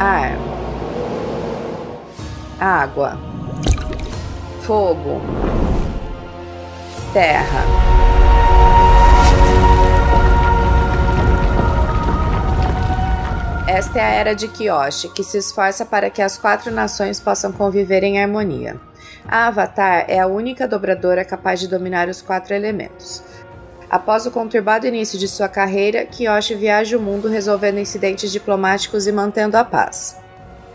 ar, água, fogo, terra. Esta é a era de Kyoshi, que se esforça para que as quatro nações possam conviver em harmonia. A Avatar é a única dobradora capaz de dominar os quatro elementos. Após o conturbado início de sua carreira, Kiyoshi viaja o mundo resolvendo incidentes diplomáticos e mantendo a paz.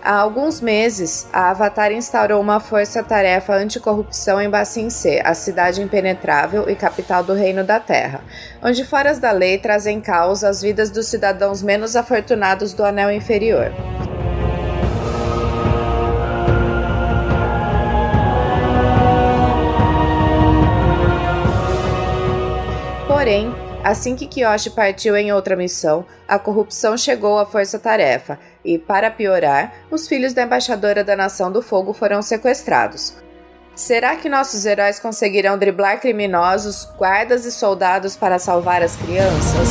Há alguns meses, a Avatar instaurou uma força-tarefa anticorrupção em Bassin C, a cidade impenetrável e capital do Reino da Terra, onde foras da lei trazem caos as vidas dos cidadãos menos afortunados do Anel Inferior. Porém, assim que Kiyoshi partiu em outra missão, a corrupção chegou à força-tarefa e, para piorar, os filhos da embaixadora da Nação do Fogo foram sequestrados. Será que nossos heróis conseguirão driblar criminosos, guardas e soldados para salvar as crianças?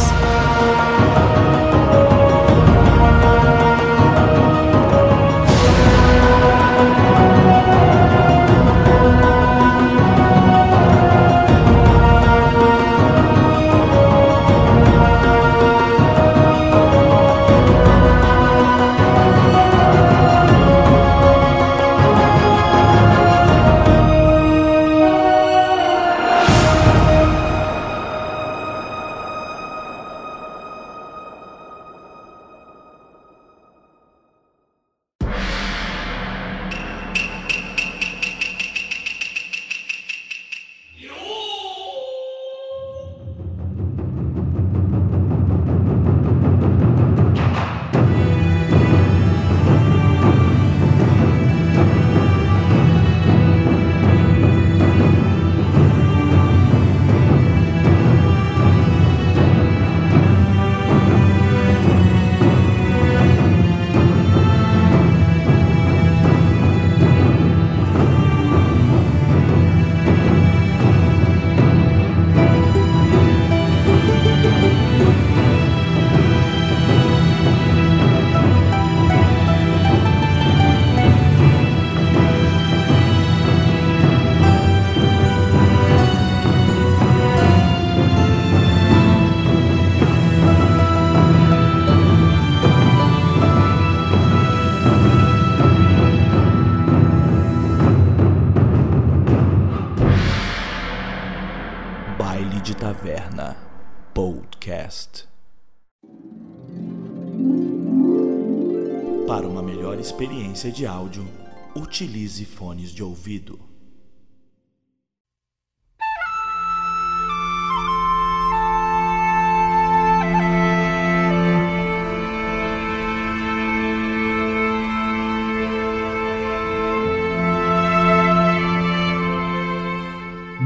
Experiência de áudio, utilize fones de ouvido.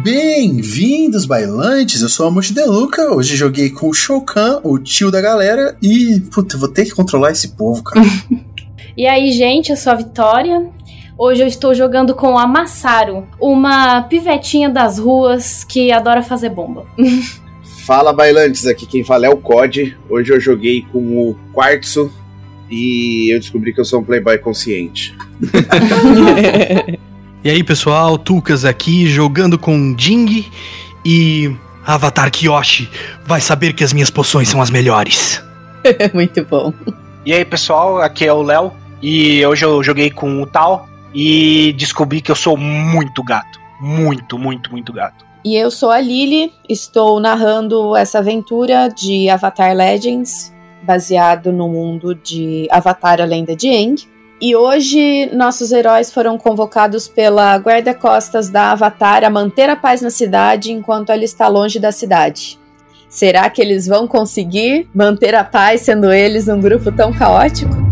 Bem-vindos, bailantes! Eu sou a Monte Deluca. Hoje joguei com o Shokan, o tio da galera, e puta, vou ter que controlar esse povo, cara. E aí, gente, eu sou a Vitória. Hoje eu estou jogando com a Massaro, uma pivetinha das ruas que adora fazer bomba. Fala bailantes, aqui quem fala é o COD. Hoje eu joguei com o Quartzo e eu descobri que eu sou um playboy consciente. e aí pessoal, Tucas aqui jogando com Jing e Avatar Kyoshi vai saber que as minhas poções são as melhores. Muito bom. E aí pessoal, aqui é o Léo e hoje eu joguei com o Tal e descobri que eu sou muito gato. Muito, muito, muito gato. E eu sou a Lily, estou narrando essa aventura de Avatar Legends, baseado no mundo de Avatar A Lenda de Aang. E hoje nossos heróis foram convocados pela guarda-costas da Avatar a manter a paz na cidade enquanto ela está longe da cidade. Será que eles vão conseguir manter a paz sendo eles um grupo tão caótico?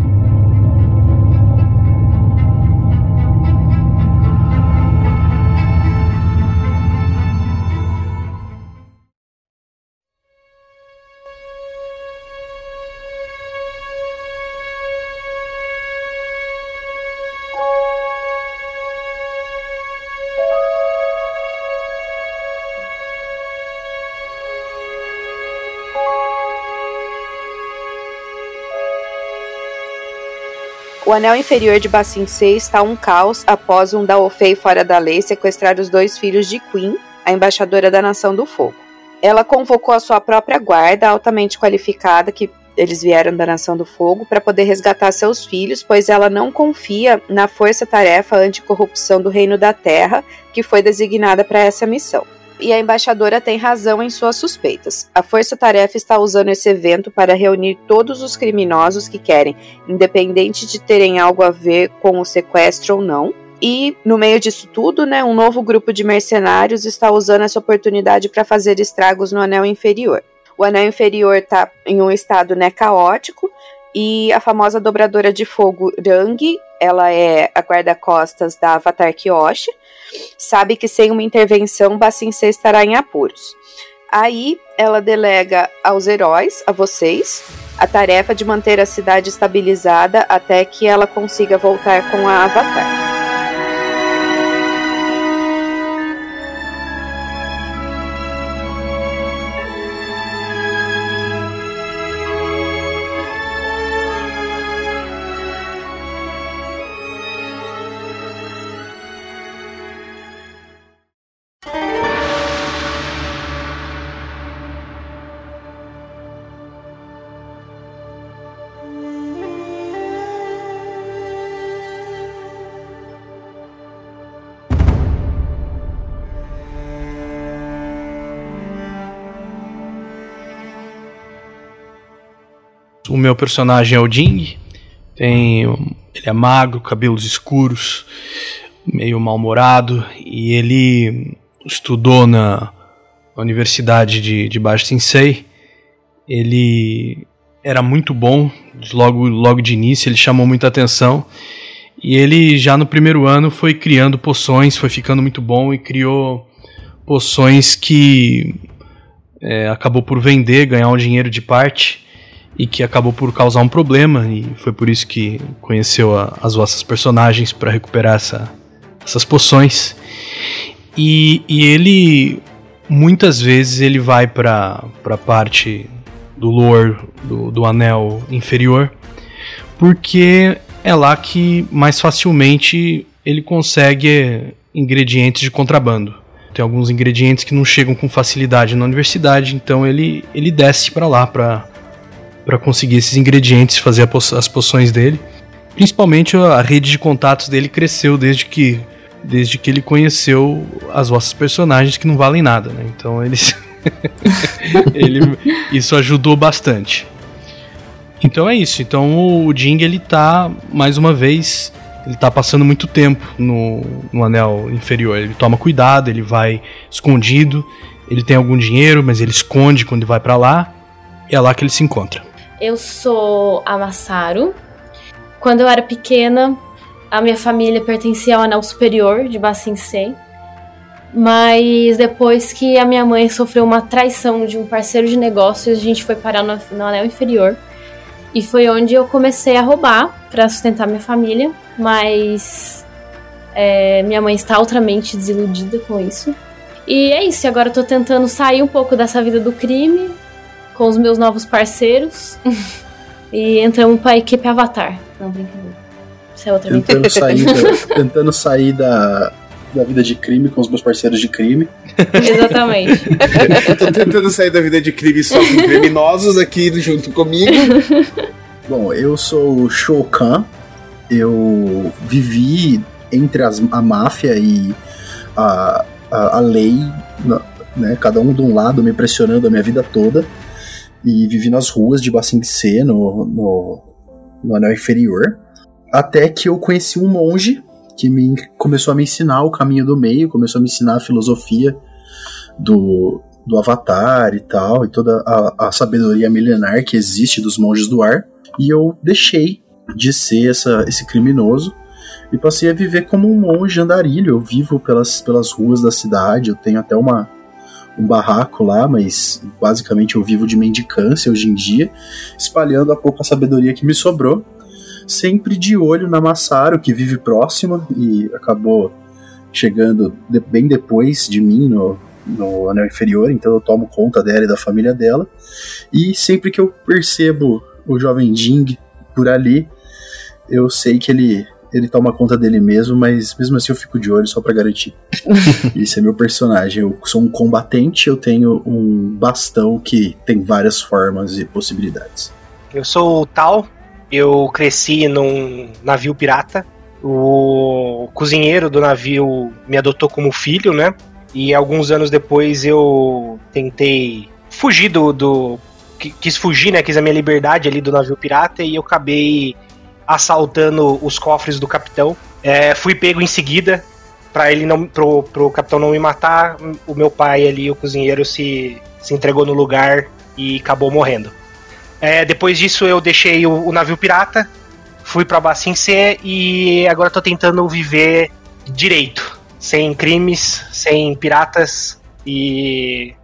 Anel inferior de Bassin 6 está um caos após um Daofei fora da lei sequestrar os dois filhos de Queen, a embaixadora da Nação do Fogo. Ela convocou a sua própria guarda, altamente qualificada, que eles vieram da Nação do Fogo, para poder resgatar seus filhos, pois ela não confia na força-tarefa anticorrupção do Reino da Terra, que foi designada para essa missão e a embaixadora tem razão em suas suspeitas. A Força Tarefa está usando esse evento para reunir todos os criminosos que querem, independente de terem algo a ver com o sequestro ou não. E no meio disso tudo, né, um novo grupo de mercenários está usando essa oportunidade para fazer estragos no anel inferior. O anel inferior está em um estado né, caótico e a famosa dobradora de fogo Rang, ela é a guarda-costas da Avatar Kyoshi, sabe que sem uma intervenção Bacincê estará em apuros. Aí ela delega aos heróis, a vocês, a tarefa de manter a cidade estabilizada até que ela consiga voltar com a Avatar. O meu personagem é o Ding. Tem, ele é magro, cabelos escuros, meio mal-humorado e ele estudou na Universidade de, de Baixo Sensei. Ele era muito bom, logo, logo de início ele chamou muita atenção. E ele já no primeiro ano foi criando poções, foi ficando muito bom e criou poções que é, acabou por vender, ganhar um dinheiro de parte e que acabou por causar um problema e foi por isso que conheceu a, as vossas personagens para recuperar essa, essas poções. E, e, ele muitas vezes ele vai para a parte do lore do, do anel inferior porque é lá que mais facilmente ele consegue ingredientes de contrabando. Tem alguns ingredientes que não chegam com facilidade na universidade então ele, ele desce para lá para para conseguir esses ingredientes, fazer po as poções dele. Principalmente a rede de contatos dele cresceu desde que desde que ele conheceu as vossas personagens que não valem nada, né? Então eles ele isso ajudou bastante. Então é isso. Então o Jing ele tá mais uma vez ele tá passando muito tempo no, no anel inferior. Ele toma cuidado, ele vai escondido. Ele tem algum dinheiro, mas ele esconde quando vai para lá. E é lá que ele se encontra. Eu sou a Massaro. Quando eu era pequena, a minha família pertencia ao anel superior de Bacincei. Mas depois que a minha mãe sofreu uma traição de um parceiro de negócios, a gente foi parar no, no anel inferior. E foi onde eu comecei a roubar para sustentar minha família. Mas é, minha mãe está altamente desiludida com isso. E é isso, agora eu tô tentando sair um pouco dessa vida do crime, com os meus novos parceiros e entramos pra equipe Avatar. Não, brincadeira. Isso é outra tentando sair, da, tentando sair da, da vida de crime com os meus parceiros de crime. Exatamente. Eu tô tentando sair da vida de crime só com criminosos aqui junto comigo. Bom, eu sou o Shokan. Eu vivi entre as, a máfia e a, a, a lei, né, cada um de um lado me pressionando a minha vida toda e vivi nas ruas de C, no, no, no anel inferior, até que eu conheci um monge que me começou a me ensinar o caminho do meio, começou a me ensinar a filosofia do, do Avatar e tal, e toda a, a sabedoria milenar que existe dos monges do ar, e eu deixei de ser essa, esse criminoso e passei a viver como um monge andarilho. Eu vivo pelas, pelas ruas da cidade, eu tenho até uma, um barraco lá, mas basicamente eu vivo de mendicância hoje em dia, espalhando a pouca sabedoria que me sobrou, sempre de olho na Massaro, que vive próxima e acabou chegando de, bem depois de mim no, no anel inferior, então eu tomo conta dela e da família dela. E sempre que eu percebo o jovem Jing por ali, eu sei que ele ele toma conta dele mesmo, mas mesmo assim eu fico de olho só para garantir. Esse é meu personagem. Eu sou um combatente, eu tenho um bastão que tem várias formas e possibilidades. Eu sou o Tal, eu cresci num navio pirata. O cozinheiro do navio me adotou como filho, né? E alguns anos depois eu tentei fugir do, do quis fugir, né? Quis a minha liberdade ali do navio pirata e eu acabei assaltando os cofres do capitão. É, fui pego em seguida para ele não pro, pro capitão não me matar. O meu pai ali, o cozinheiro, se, se entregou no lugar e acabou morrendo. É, depois disso eu deixei o, o navio pirata, fui para Bassin C e agora tô tentando viver direito, sem crimes, sem piratas e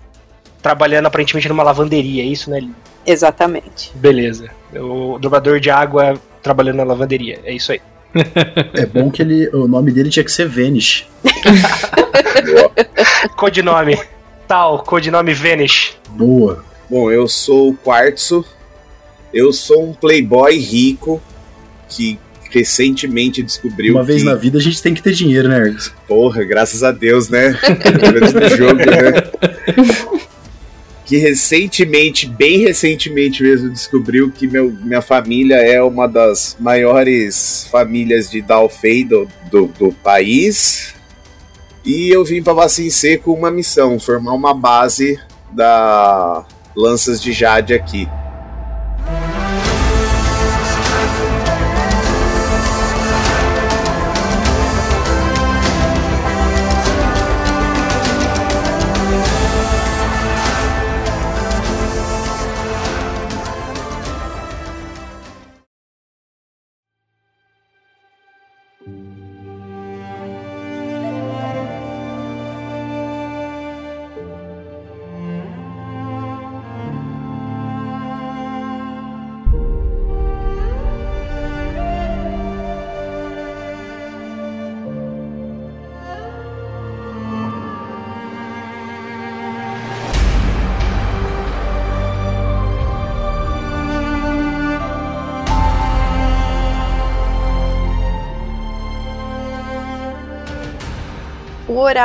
trabalhando aparentemente numa lavanderia, é isso, né? Exatamente. Beleza. O dobrador de água trabalhando na lavanderia. É isso aí. É bom que ele, o nome dele tinha que ser Vanish. codinome. Tal, codinome Vanish. Boa. Bom, eu sou o Quartzo. Eu sou um playboy rico que recentemente descobriu Uma vez que... na vida a gente tem que ter dinheiro, né, Ergus? Porra, graças a Deus, né? no jogo, né? que recentemente, bem recentemente mesmo, descobriu que meu, minha família é uma das maiores famílias de Dalfei do, do, do país. E eu vim para Bacincê com uma missão, formar uma base da Lanças de Jade aqui.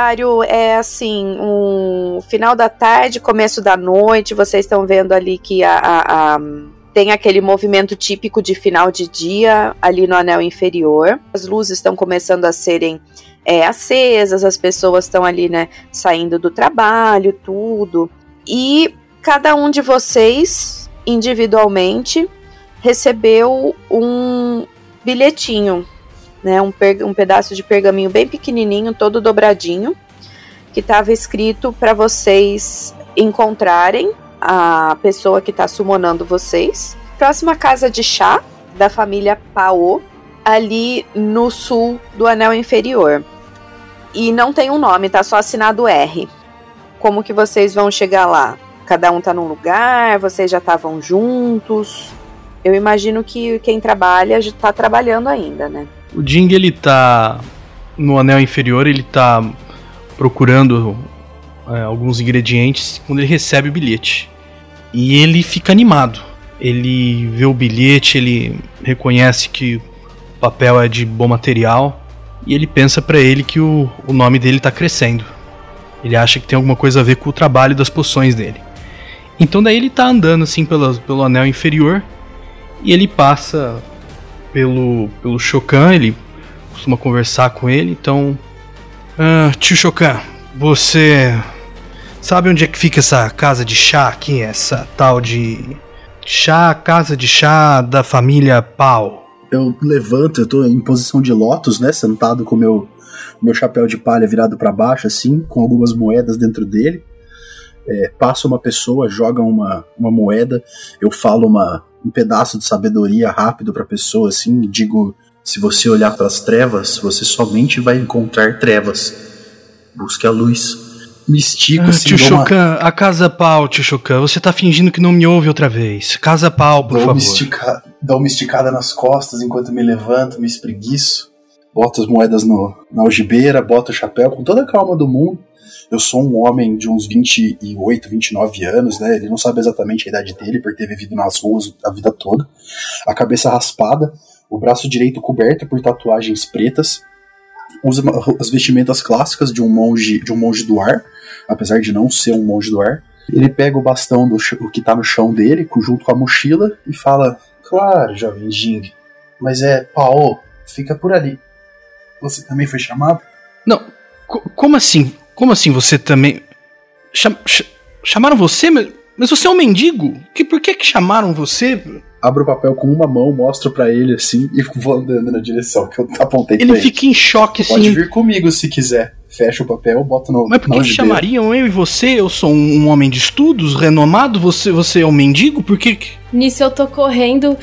Horário é assim, um final da tarde, começo da noite. Vocês estão vendo ali que a, a, a, tem aquele movimento típico de final de dia ali no anel inferior. As luzes estão começando a serem é, acesas, as pessoas estão ali, né, saindo do trabalho, tudo. E cada um de vocês, individualmente, recebeu um bilhetinho né, um, um pedaço de pergaminho bem pequenininho, todo dobradinho, que estava escrito para vocês encontrarem a pessoa que está summonando vocês. Próxima casa de chá da família Pao, ali no sul do anel inferior. E não tem um nome, tá só assinado R. Como que vocês vão chegar lá? Cada um tá num lugar, vocês já estavam juntos. Eu imagino que quem trabalha já tá trabalhando ainda, né? O Jing ele tá no anel inferior, ele tá procurando é, alguns ingredientes quando ele recebe o bilhete. E ele fica animado. Ele vê o bilhete, ele reconhece que o papel é de bom material e ele pensa para ele que o, o nome dele tá crescendo. Ele acha que tem alguma coisa a ver com o trabalho das poções dele. Então daí ele tá andando assim pelo, pelo anel inferior e ele passa pelo, pelo Shokan, ele costuma conversar com ele, então. Ah, tio Shokan, você sabe onde é que fica essa casa de chá aqui? Essa tal de. Chá, casa de chá da família Pau. Eu levanto, eu tô em posição de lótus, né? Sentado com meu meu chapéu de palha virado para baixo, assim, com algumas moedas dentro dele. É, passa uma pessoa, joga uma, uma moeda, eu falo uma, um pedaço de sabedoria rápido para a pessoa, assim, e digo: se você olhar para as trevas, você somente vai encontrar trevas. Busque a luz. Me estico, ah, assim, Tio Chocan, uma... a Casa Pau, Tio Chocan, você tá fingindo que não me ouve outra vez. Casa Pau, por dou favor. Uma estica... Dou uma esticada nas costas enquanto me levanto, me espreguiço, boto as moedas no... na algibeira, boto o chapéu com toda a calma do mundo. Eu sou um homem de uns 28, 29 anos, né? Ele não sabe exatamente a idade dele, por ter vivido nas ruas a vida toda. A cabeça raspada, o braço direito coberto por tatuagens pretas. Usa as vestimentas clássicas de um monge, de um monge do ar, apesar de não ser um monge do ar. Ele pega o bastão do o que tá no chão dele, junto com a mochila, e fala: Claro, jovem Jing, mas é Paô, fica por ali. Você também foi chamado? Não, como assim? Como assim você também. Cham ch chamaram você? Mas, você é um mendigo? Que, por que, que chamaram você? Abro o papel com uma mão, mostro para ele assim e vou andando na direção que eu apontei ele. Ele fica em choque assim. Pode vir comigo se quiser. Fecha o papel, bota no. Mas por que, que chamariam eu e você? Eu sou um homem de estudos, renomado, você, você é um mendigo? Por que. Nisso eu tô correndo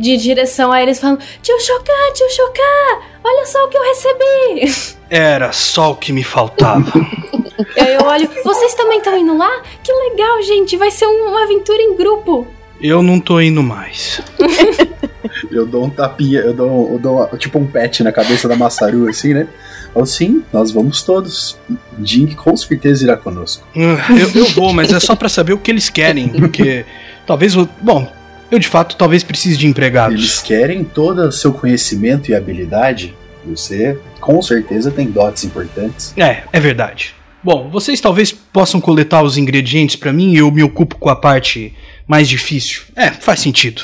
de direção a eles falando: Tio Chocá, tio Chocá, olha só o que eu recebi. Era só o que me faltava. eu olho, vocês também estão indo lá? Que legal, gente, vai ser uma aventura em grupo. Eu não tô indo mais. eu dou um tapinha, eu dou, eu dou tipo um pet na cabeça da Massaru, assim, né? Ou sim, nós vamos todos. Jing com certeza irá conosco. Ah, eu, eu vou, mas é só para saber o que eles querem, porque talvez. Bom, eu de fato talvez precise de empregados. Eles querem todo o seu conhecimento e habilidade. Você com certeza tem dotes importantes. É, é verdade. Bom, vocês talvez possam coletar os ingredientes para mim e eu me ocupo com a parte mais difícil. É, faz sentido.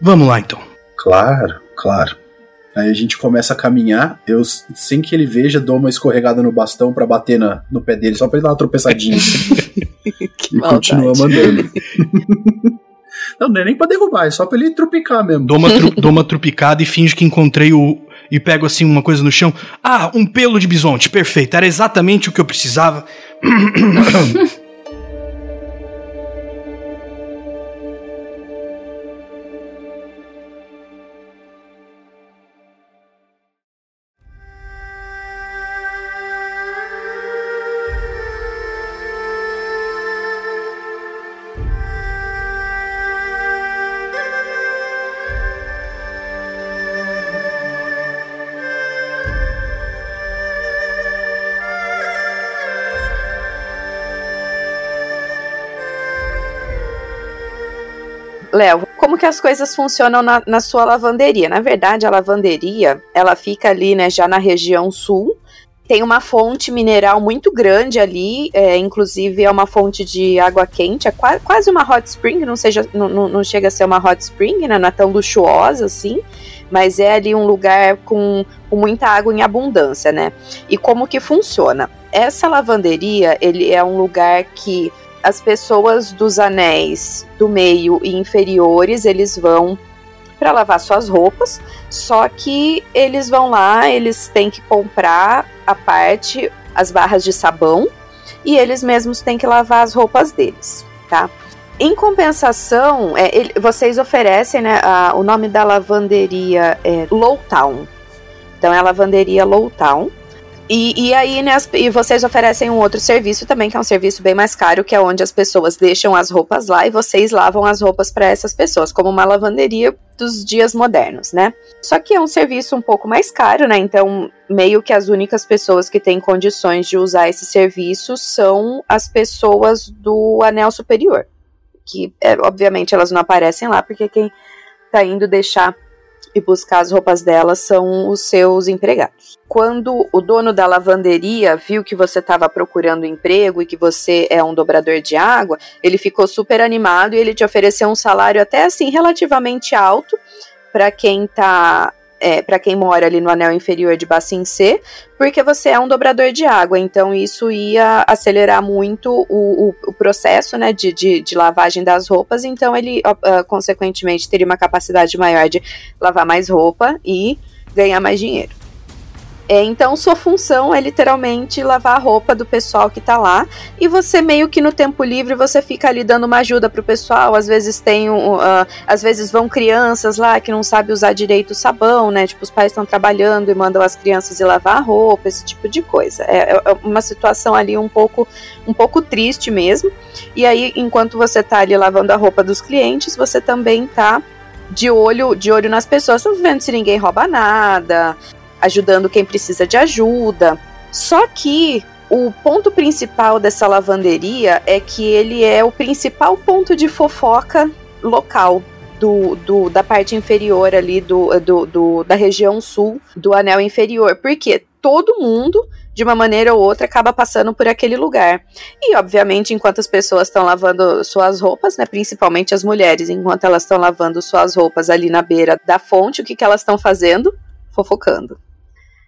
Vamos lá então. Claro, claro. Aí a gente começa a caminhar, eu, sem que ele veja, dou uma escorregada no bastão para bater na, no pé dele, só pra ele dar uma tropeçadinha. e maldade. continua mandando. Não, não é nem pra derrubar, é só pra ele trupicar mesmo. Dou uma, tru, dou uma trupicada e finge que encontrei o. E pego assim uma coisa no chão. Ah, um pelo de bisonte, perfeito. Era exatamente o que eu precisava. Léo, como que as coisas funcionam na, na, sua lavanderia? Na verdade, a lavanderia, ela fica ali, né, já na região sul. Tem uma fonte mineral muito grande ali, é, inclusive é uma fonte de água quente, é qua quase uma hot spring, não, seja, não, não, chega a ser uma hot spring, né, não é tão luxuosa assim, mas é ali um lugar com, com muita água em abundância, né? E como que funciona? Essa lavanderia, ele é um lugar que as pessoas dos anéis do meio e inferiores, eles vão para lavar suas roupas, só que eles vão lá, eles têm que comprar a parte, as barras de sabão, e eles mesmos têm que lavar as roupas deles, tá? Em compensação, é, ele, vocês oferecem, né, a, o nome da lavanderia é Lowtown. Então é a lavanderia Lowtown. E, e aí, né, as, e vocês oferecem um outro serviço também, que é um serviço bem mais caro, que é onde as pessoas deixam as roupas lá e vocês lavam as roupas para essas pessoas, como uma lavanderia dos dias modernos, né? Só que é um serviço um pouco mais caro, né? Então, meio que as únicas pessoas que têm condições de usar esse serviço são as pessoas do anel superior. Que, é, obviamente, elas não aparecem lá, porque quem tá indo deixar e buscar as roupas dela são os seus empregados. Quando o dono da lavanderia viu que você estava procurando emprego e que você é um dobrador de água, ele ficou super animado e ele te ofereceu um salário até assim relativamente alto para quem está é, para quem mora ali no anel inferior de Bassin C, porque você é um dobrador de água, então isso ia acelerar muito o, o, o processo né, de, de, de, lavagem das roupas, então ele, uh, consequentemente, teria uma capacidade maior de lavar mais roupa e ganhar mais dinheiro. É, então, sua função é literalmente lavar a roupa do pessoal que tá lá. E você, meio que no tempo livre, você fica ali dando uma ajuda pro pessoal. Às vezes tem uh, às vezes vão crianças lá que não sabem usar direito o sabão, né? Tipo, os pais estão trabalhando e mandam as crianças ir lavar a roupa, esse tipo de coisa. É, é, uma situação ali um pouco, um pouco triste mesmo. E aí, enquanto você tá ali lavando a roupa dos clientes, você também tá de olho, de olho nas pessoas, vendo se ninguém rouba nada, ajudando quem precisa de ajuda. Só que o ponto principal dessa lavanderia é que ele é o principal ponto de fofoca local. Do, do, da parte inferior ali do, do, do, da região sul do anel inferior. Porque todo mundo, de uma maneira ou outra, acaba passando por aquele lugar. E, obviamente, enquanto as pessoas estão lavando suas roupas, né, principalmente as mulheres, enquanto elas estão lavando suas roupas ali na beira da fonte, o que, que elas estão fazendo? Fofocando.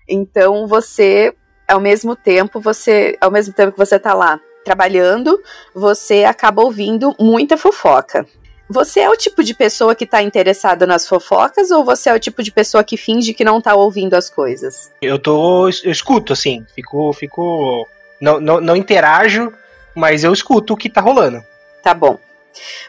Então você, ao mesmo tempo, você, ao mesmo tempo que você tá lá trabalhando, você acaba ouvindo muita fofoca. Você é o tipo de pessoa que tá interessado nas fofocas ou você é o tipo de pessoa que finge que não tá ouvindo as coisas? Eu tô. Eu escuto, assim. Fico. fico não, não, não interajo, mas eu escuto o que tá rolando. Tá bom.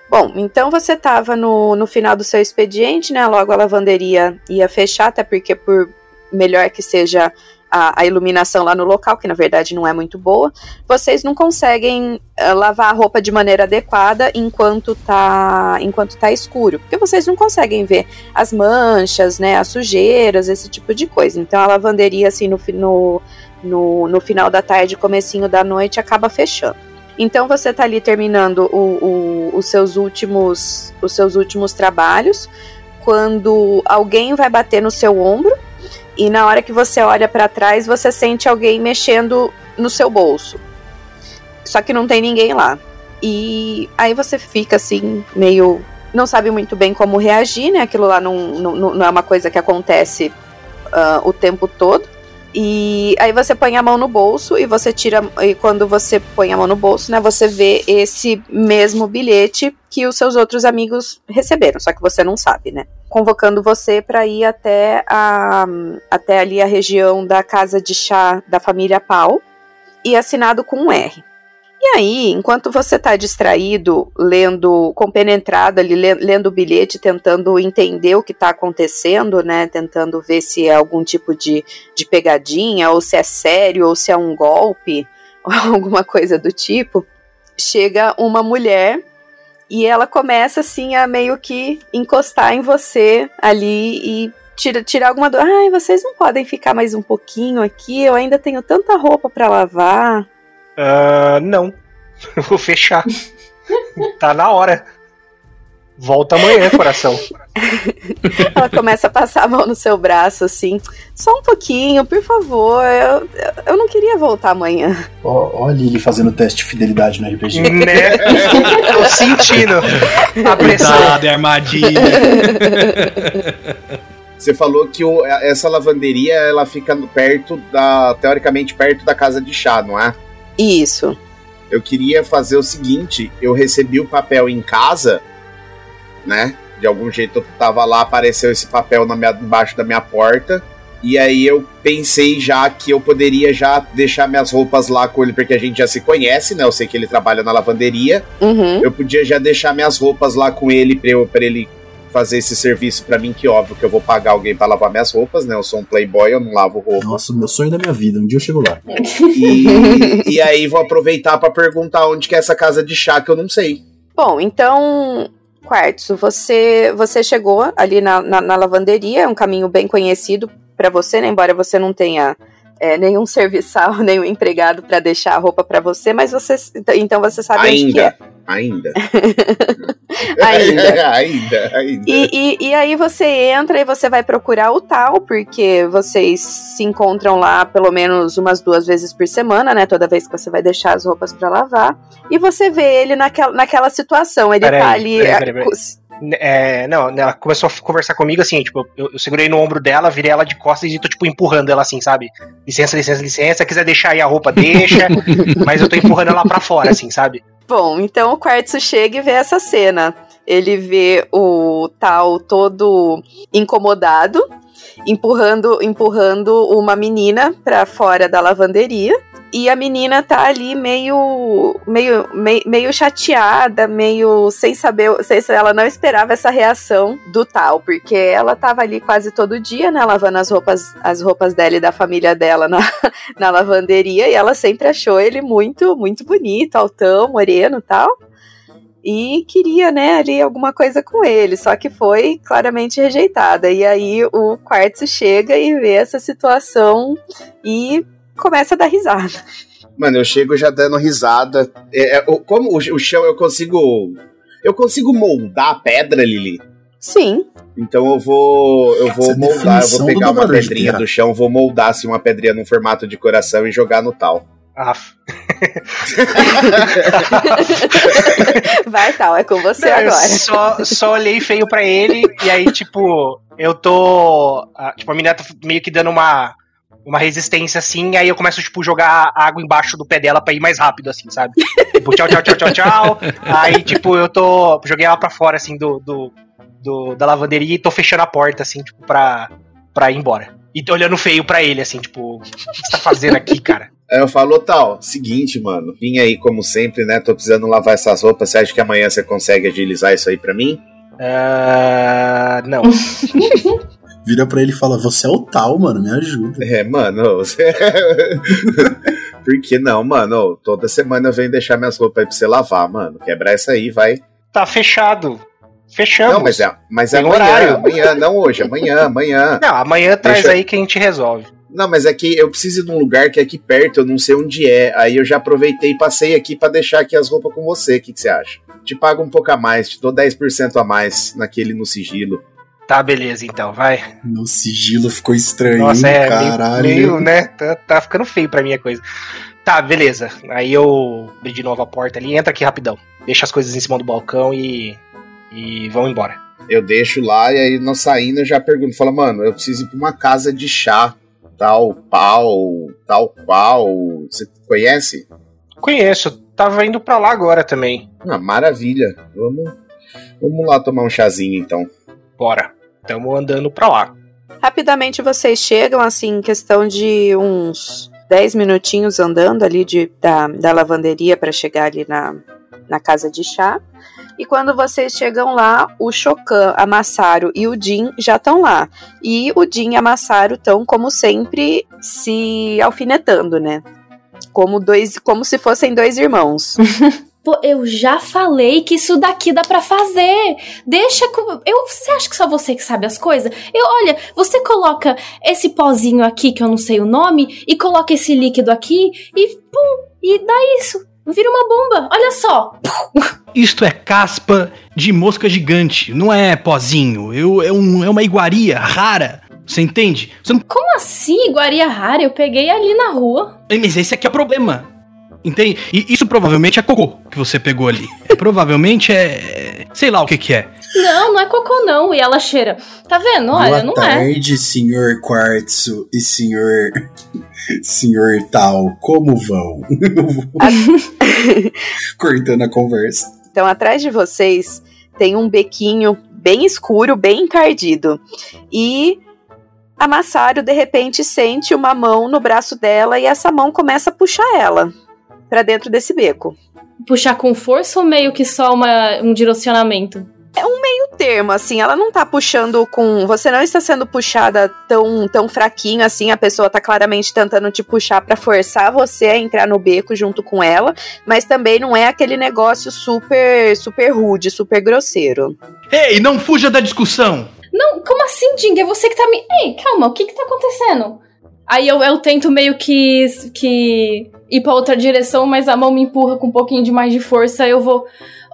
Bom, então você estava no, no final do seu expediente, né? Logo a lavanderia ia fechar, até porque por melhor que seja a, a, iluminação lá no local, que na verdade não é muito boa, vocês não conseguem uh, lavar a roupa de maneira adequada enquanto tá, enquanto tá escuro, porque vocês não conseguem ver as manchas, né, as sujeiras, esse tipo de coisa. Então a lavanderia, assim, no, no, no, no final da tarde, comecinho da noite, acaba fechando. Então você está ali terminando o, o, os seus últimos os seus últimos trabalhos, quando alguém vai bater no seu ombro e na hora que você olha para trás, você sente alguém mexendo no seu bolso. Só que não tem ninguém lá. E aí você fica assim, meio. Não sabe muito bem como reagir, né? Aquilo lá não, não, não é uma coisa que acontece uh, o tempo todo. E aí você põe a mão no bolso e você tira. E quando você põe a mão no bolso, né, você vê esse mesmo bilhete que os seus outros amigos receberam, só que você não sabe, né? Convocando você para ir até a até ali a região da casa de chá da família Pau e assinado com um R. E aí, enquanto você está distraído, lendo, compenetrado ali, lendo o bilhete, tentando entender o que está acontecendo, né? Tentando ver se é algum tipo de, de pegadinha, ou se é sério, ou se é um golpe, ou alguma coisa do tipo, chega uma mulher e ela começa assim a meio que encostar em você ali e tira, tirar alguma dor. Ai, vocês não podem ficar mais um pouquinho aqui, eu ainda tenho tanta roupa para lavar. Uh, não. vou fechar. tá na hora. Volta amanhã, coração. Ela começa a passar a mão no seu braço, assim. Só um pouquinho, por favor. Eu, eu não queria voltar amanhã. Olha ele fazendo teste de fidelidade no RPG. Né? Tô sentindo a pressão. Cuidado, é armadilha. Você falou que o, essa lavanderia ela fica perto da. teoricamente perto da casa de chá, não é? Isso. Eu queria fazer o seguinte: eu recebi o papel em casa, né? De algum jeito eu tava lá, apareceu esse papel na minha, embaixo da minha porta. E aí eu pensei já que eu poderia já deixar minhas roupas lá com ele, porque a gente já se conhece, né? Eu sei que ele trabalha na lavanderia. Uhum. Eu podia já deixar minhas roupas lá com ele pra, eu, pra ele fazer esse serviço para mim, que óbvio que eu vou pagar alguém para lavar minhas roupas, né? Eu sou um playboy, eu não lavo roupa. Nossa, meu sonho da minha vida, um dia eu chego lá. E, e aí vou aproveitar para perguntar onde que é essa casa de chá que eu não sei. Bom, então, Quartzo, você, você chegou ali na, na, na lavanderia, é um caminho bem conhecido para você, né? embora você não tenha é, nenhum serviçal, nenhum empregado para deixar a roupa para você, mas você então você sabe ainda, onde que é. Ainda. ainda. ainda, ainda. E, e, e, aí você entra e você vai procurar o tal, porque vocês se encontram lá pelo menos umas duas vezes por semana, né? Toda vez que você vai deixar as roupas para lavar. E você vê ele naquela, naquela situação. Ele peraí, tá ali. Peraí, peraí, é, não, ela começou a conversar comigo assim, tipo, eu, eu, segurei no ombro dela, virei ela de costas e tô, tipo, empurrando ela assim, sabe? Licença, licença, licença, quiser deixar aí a roupa, deixa, mas eu tô empurrando ela pra fora, assim, sabe? Bom, então o Quartzo chega e vê essa cena. Ele vê o tal todo incomodado, empurrando, empurrando uma menina pra fora da lavanderia. E a menina tá ali meio, meio, meio, meio chateada, meio sem saber, sei se ela não esperava essa reação do tal, porque ela tava ali quase todo dia, né, lavando as roupas, as roupas dela e da família dela na, na lavanderia, e ela sempre achou ele muito, muito bonito, altão, moreno, tal e queria, né, ali alguma coisa com ele, só que foi claramente rejeitada. E aí o Quartzo chega e vê essa situação e começa a dar risada. Mano, eu chego já dando risada. É, é, como o, o chão eu consigo. Eu consigo moldar a pedra, Lili? Sim. Então eu vou. Eu vou Essa moldar, eu vou pegar uma pedrinha do chão, vou moldar assim uma pedrinha num formato de coração e jogar no tal. Af. Vai, tal, é com você Não, agora. Só, só olhei feio pra ele e aí, tipo, eu tô. Tipo, a menina tá meio que dando uma uma resistência assim, aí eu começo, tipo, jogar água embaixo do pé dela pra ir mais rápido, assim, sabe? tipo, tchau, tchau, tchau, tchau, tchau. aí, tipo, eu tô. Joguei ela pra fora, assim, do, do, do, da lavanderia e tô fechando a porta, assim, tipo, pra, pra ir embora. E tô olhando feio pra ele, assim, tipo, o que você tá fazendo aqui, cara? Aí eu falo, tal, seguinte, mano, vim aí como sempre, né? Tô precisando lavar essas roupas. Você acha que amanhã você consegue agilizar isso aí pra mim? Uh, não. Vira pra ele e fala: Você é o tal, mano, me ajuda. É, mano. Você... Por que não, mano? Toda semana eu venho deixar minhas roupas aí pra você lavar, mano. Quebrar essa aí, vai. Tá fechado. Fechamos. Não, mas é, mas é amanhã, horário. amanhã, não hoje, amanhã, amanhã. Não, amanhã traz Deixa... aí que a gente resolve. Não, mas é que eu preciso de um lugar que é aqui perto, eu não sei onde é. Aí eu já aproveitei e passei aqui para deixar aqui as roupas com você. O que, que você acha? Te pago um pouco a mais, te dou 10% a mais naquele no sigilo. Tá, beleza, então, vai. No sigilo ficou estranho, Nossa, é, caralho. Meio, meio, né? Tá, tá, ficando feio pra mim a coisa. Tá, beleza. Aí eu abri de novo a porta ali, entra aqui rapidão. Deixa as coisas em cima do balcão e. e vão embora. Eu deixo lá e aí nós saindo eu já pergunto, fala, mano, eu preciso ir pra uma casa de chá, tal pau, tal qual. Você conhece? Conheço, tava indo pra lá agora também. Ah, maravilha. Vamos, vamos lá tomar um chazinho então. Bora. Estamos andando pra lá. Rapidamente vocês chegam, assim, em questão de uns 10 minutinhos andando ali de, da, da lavanderia para chegar ali na, na casa de chá. E quando vocês chegam lá, o Chocan, a Massaro e o Jin já estão lá. E o Jin e a Massaro estão, como sempre, se alfinetando, né? Como, dois, como se fossem dois irmãos. Pô, eu já falei que isso daqui dá para fazer. Deixa com. Eu, você acha que só você que sabe as coisas? Eu, olha, você coloca esse pozinho aqui que eu não sei o nome e coloca esse líquido aqui e pum, e dá isso. Vira uma bomba. Olha só. Isto é caspa de mosca gigante, não é pozinho. Eu, é, um, é uma iguaria rara. Você entende? Você não... Como assim, iguaria rara? Eu peguei ali na rua. Mas esse aqui é o problema. Entende? E isso provavelmente é cocô que você pegou ali. É, provavelmente é. Sei lá o que que é. Não, não é cocô não. E ela cheira. Tá vendo? Olha, Boa não tarde, é. Boa tarde, senhor Quartzo e senhor. senhor Tal. Como vão? Cortando a conversa. Então, atrás de vocês tem um bequinho bem escuro, bem encardido. E a Massaro, de repente, sente uma mão no braço dela e essa mão começa a puxar ela para dentro desse beco. Puxar com força ou meio que só uma, um direcionamento? É um meio termo, assim, ela não tá puxando com. Você não está sendo puxada tão, tão fraquinho assim, a pessoa tá claramente tentando te puxar para forçar você a entrar no beco junto com ela, mas também não é aquele negócio super, super rude, super grosseiro. Ei, não fuja da discussão! Não, como assim, Ding? É você que tá me. Ei, calma, o que que tá acontecendo? Aí eu, eu tento meio que, que ir pra outra direção, mas a mão me empurra com um pouquinho de mais de força. Eu vou.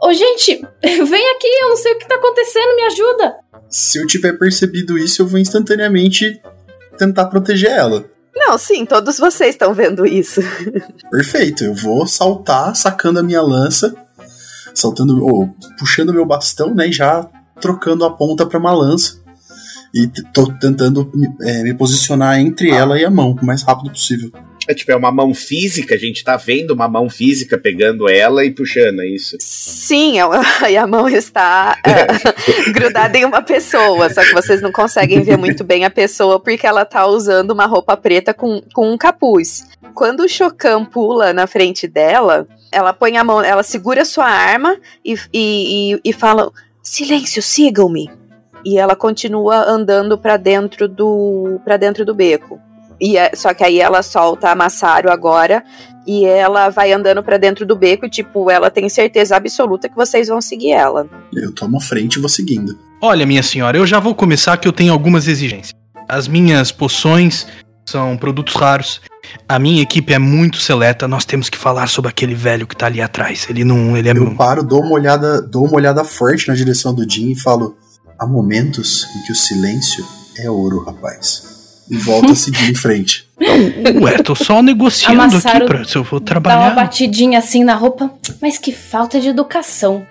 Ô, oh, gente, vem aqui, eu não sei o que tá acontecendo, me ajuda. Se eu tiver percebido isso, eu vou instantaneamente tentar proteger ela. Não, sim, todos vocês estão vendo isso. Perfeito, eu vou saltar, sacando a minha lança, saltando, ou puxando meu bastão, né, e já trocando a ponta para uma lança e tô tentando é, me posicionar entre ah. ela e a mão o mais rápido possível. É tipo, é uma mão física, a gente tá vendo uma mão física pegando ela e puxando, é isso? Sim, é e a mão está é, grudada em uma pessoa, só que vocês não conseguem ver muito bem a pessoa porque ela tá usando uma roupa preta com, com um capuz. Quando o Chocan pula na frente dela, ela põe a mão, ela segura sua arma e, e, e, e fala: Silêncio, sigam-me e ela continua andando para dentro do para dentro do beco. E é, só que aí ela solta a Massaro agora e ela vai andando para dentro do beco e tipo, ela tem certeza absoluta que vocês vão seguir ela. Eu tomo a frente e vou seguindo. Olha, minha senhora, eu já vou começar que eu tenho algumas exigências. As minhas poções são produtos raros A minha equipe é muito seleta, nós temos que falar sobre aquele velho que tá ali atrás. Ele não. Ele é. Eu paro, dou uma olhada, dou uma olhada forte na direção do Jim e falo: há momentos em que o silêncio é ouro, rapaz. E volto a seguir em frente. Ué, tô só negociando aqui pra se eu vou trabalhar. Dá uma batidinha assim na roupa. Mas que falta de educação.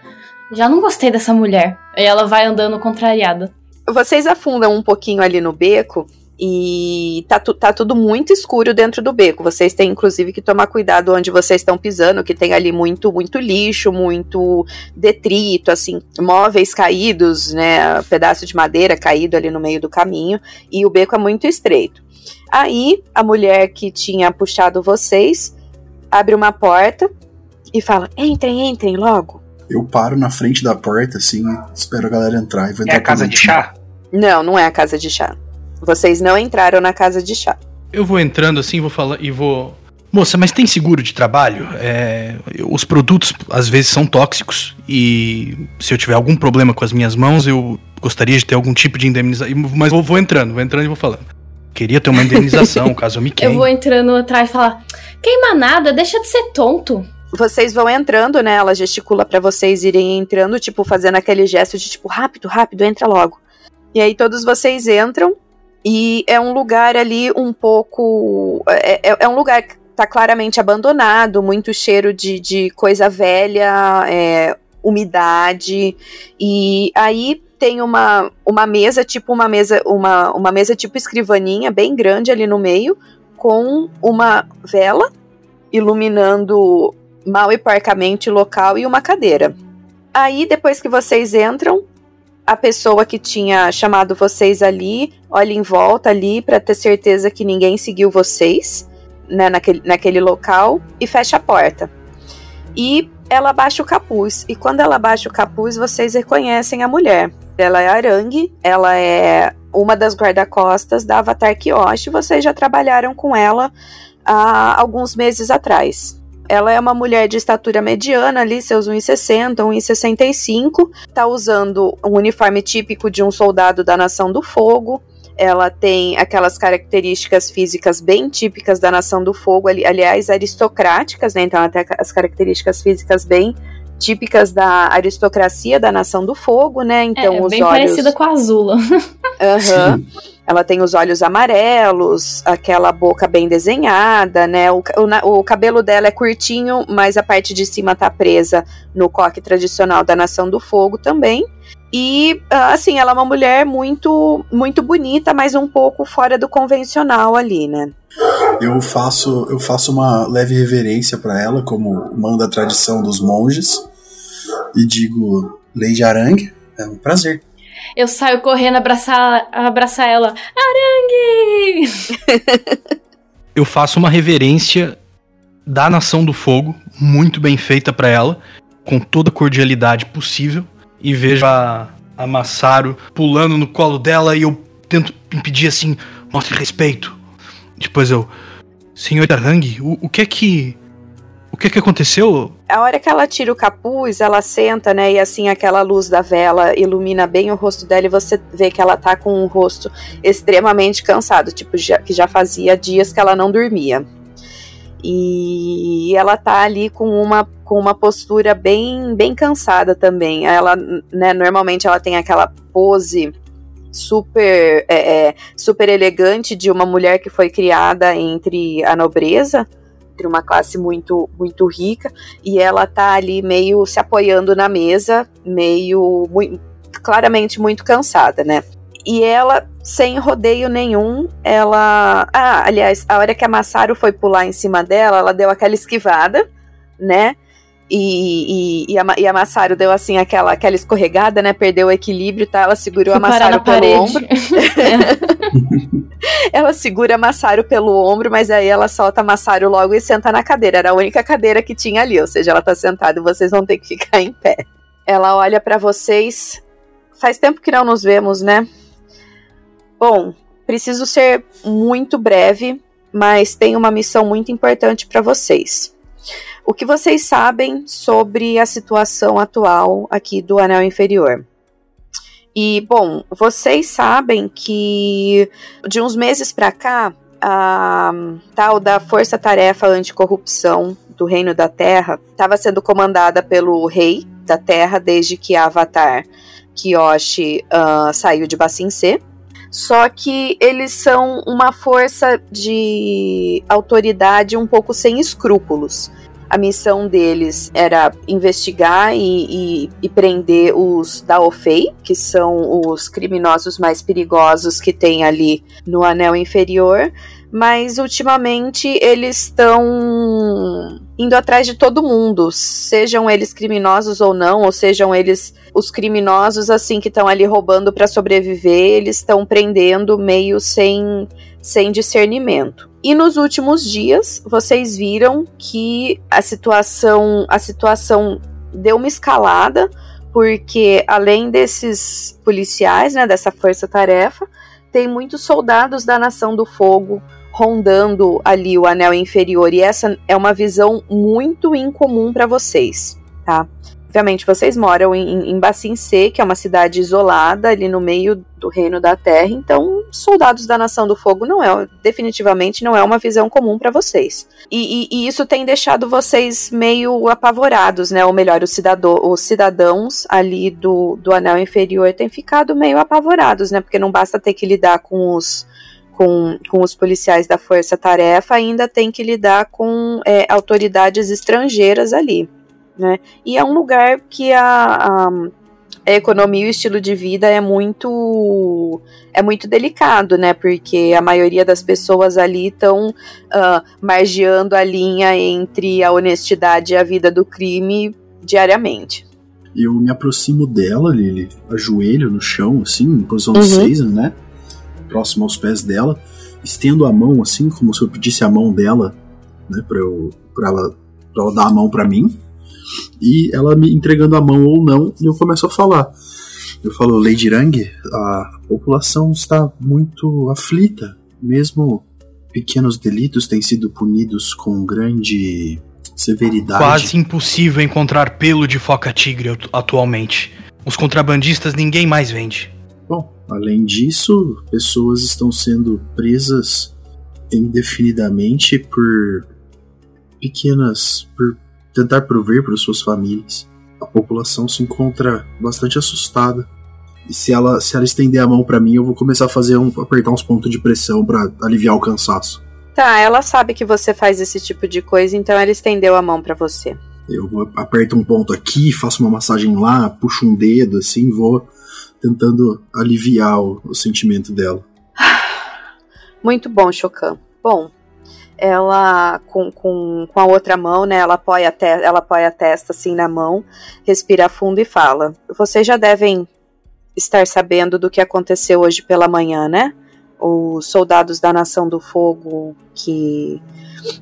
Já não gostei dessa mulher. E ela vai andando contrariada. Vocês afundam um pouquinho ali no beco e tá, tu, tá tudo muito escuro dentro do beco. Vocês têm, inclusive, que tomar cuidado onde vocês estão pisando, que tem ali muito, muito lixo, muito detrito, assim, móveis caídos, né? Pedaço de madeira caído ali no meio do caminho. E o beco é muito estreito. Aí, a mulher que tinha puxado vocês abre uma porta e fala: Entrem, entrem logo. Eu paro na frente da porta, assim, espero a galera entrar e vou entrar. É a casa de chá? Não, não é a casa de chá. Vocês não entraram na casa de chá. Eu vou entrando assim, vou falar e vou. Moça, mas tem seguro de trabalho? É, os produtos às vezes são tóxicos e se eu tiver algum problema com as minhas mãos, eu gostaria de ter algum tipo de indenização. Mas eu vou entrando, vou entrando e vou falando. Queria ter uma indenização caso eu me queime. Eu vou entrando atrás e falar: queima nada, deixa de ser tonto. Vocês vão entrando, né? Ela gesticula para vocês irem entrando, tipo, fazendo aquele gesto de tipo, rápido, rápido, entra logo. E aí todos vocês entram e é um lugar ali um pouco. É, é, é um lugar que tá claramente abandonado, muito cheiro de, de coisa velha, é, umidade. E aí tem uma, uma mesa, tipo uma mesa, uma, uma mesa tipo escrivaninha, bem grande ali no meio, com uma vela iluminando mal e parcamente o local e uma cadeira. Aí, depois que vocês entram, a pessoa que tinha chamado vocês ali olha em volta ali para ter certeza que ninguém seguiu vocês né, naquele, naquele local e fecha a porta. E ela abaixa o capuz. E quando ela abaixa o capuz, vocês reconhecem a mulher. Ela é Arangue, ela é uma das guarda-costas da Avatar Kyoshi. Vocês já trabalharam com ela há alguns meses atrás. Ela é uma mulher de estatura mediana, ali, seus 1,60, 1,65. Tá usando um uniforme típico de um soldado da Nação do Fogo. Ela tem aquelas características físicas bem típicas da Nação do Fogo, ali, aliás, aristocráticas, né? Então tem as características físicas bem típicas da aristocracia da Nação do Fogo, né? Então é, os bem olhos. parecida com a Azula. Aham. Uhum. Ela tem os olhos amarelos, aquela boca bem desenhada, né? O, o, o, cabelo dela é curtinho, mas a parte de cima tá presa no coque tradicional da Nação do Fogo também. E assim, ela é uma mulher muito muito bonita, mas um pouco fora do convencional ali, né? Eu faço eu faço uma leve reverência para ela, como manda a tradição dos monges, e digo: Lady Arangue, é um prazer. Eu saio correndo abraçar, abraçar ela. Arangue! eu faço uma reverência da Nação do Fogo, muito bem feita para ela, com toda a cordialidade possível, e vejo a, a Massaro pulando no colo dela e eu tento impedir assim, mostre respeito. Depois eu, senhor Arangue, o, o que é que o que que aconteceu? A hora que ela tira o capuz, ela senta, né? E assim aquela luz da vela ilumina bem o rosto dela e você vê que ela tá com um rosto extremamente cansado, tipo, já, que já fazia dias que ela não dormia. E ela tá ali com uma, com uma postura bem, bem cansada também. Ela, né, normalmente ela tem aquela pose super, é, é, super elegante de uma mulher que foi criada entre a nobreza entre uma classe muito muito rica e ela tá ali meio se apoiando na mesa, meio muito, claramente muito cansada, né? E ela, sem rodeio nenhum, ela. Ah, aliás, a hora que a Massaro foi pular em cima dela, ela deu aquela esquivada, né? E, e, e, a, e a Massaro deu assim aquela, aquela escorregada, né? Perdeu o equilíbrio, tá? Ela segurou Fui a Massaro pelo parede. ombro. ela segura a Massaro pelo ombro, mas aí ela solta a Massaro logo e senta na cadeira. Era a única cadeira que tinha ali, ou seja, ela tá sentada e vocês vão ter que ficar em pé. Ela olha para vocês. Faz tempo que não nos vemos, né? Bom, preciso ser muito breve, mas tenho uma missão muito importante para vocês. O que vocês sabem sobre a situação atual aqui do anel inferior? E, bom, vocês sabem que de uns meses para cá, a tal da Força Tarefa Anticorrupção do Reino da Terra estava sendo comandada pelo rei da Terra desde que Avatar Kyoshi uh, saiu de Bassin C. Só que eles são uma força de autoridade um pouco sem escrúpulos. A missão deles era investigar e, e, e prender os Daofei, que são os criminosos mais perigosos que tem ali no anel inferior, mas ultimamente eles estão indo atrás de todo mundo, sejam eles criminosos ou não, ou sejam eles os criminosos assim que estão ali roubando para sobreviver, eles estão prendendo meio sem sem discernimento. E nos últimos dias, vocês viram que a situação a situação deu uma escalada, porque além desses policiais, né, dessa força-tarefa, tem muitos soldados da Nação do Fogo rondando ali o anel inferior. E essa é uma visão muito incomum para vocês, tá? Obviamente, vocês moram em, em C, que é uma cidade isolada ali no meio do reino da Terra, então soldados da Nação do Fogo não é, definitivamente não é uma visão comum para vocês. E, e, e, isso tem deixado vocês meio apavorados, né? Ou melhor, os, cidadão, os cidadãos ali do, do Anel Inferior têm ficado meio apavorados, né? Porque não basta ter que lidar com os com, com os policiais da Força Tarefa, ainda tem que lidar com é, autoridades estrangeiras ali. Né? E é um lugar que a, a, a, economia e o estilo de vida é muito é muito delicado, né? Porque a maioria das pessoas ali estão uh, margeando a linha entre a honestidade e a vida do crime diariamente. Eu me aproximo dela, Lili, ajoelho no chão, assim, em posição uhum. de seis, né? Próximo aos pés dela, estendo a mão assim, como se eu pedisse a mão dela, né, para eu para ela, pra ela dar a mão para mim. E ela me entregando a mão ou não, e eu começo a falar. Eu falo, Lady Rang, a população está muito aflita, mesmo pequenos delitos têm sido punidos com grande severidade. Quase impossível encontrar pelo de foca-tigre atualmente. Os contrabandistas ninguém mais vende. Bom, além disso, pessoas estão sendo presas indefinidamente por pequenas. por tentar prover para suas famílias. A população se encontra bastante assustada. E se ela, se ela estender a mão para mim, eu vou começar a fazer um, apertar uns pontos de pressão para aliviar o cansaço. Tá, ela sabe que você faz esse tipo de coisa, então ela estendeu a mão para você. Eu aperto um ponto aqui, faço uma massagem lá, puxo um dedo, assim, vou tentando aliviar o, o sentimento dela. Muito bom, Chocan. Bom, ela com, com, com a outra mão, né? Ela apoia, a te, ela apoia a testa assim na mão, respira fundo e fala: Vocês já devem estar sabendo do que aconteceu hoje pela manhã, né? Os soldados da Nação do Fogo que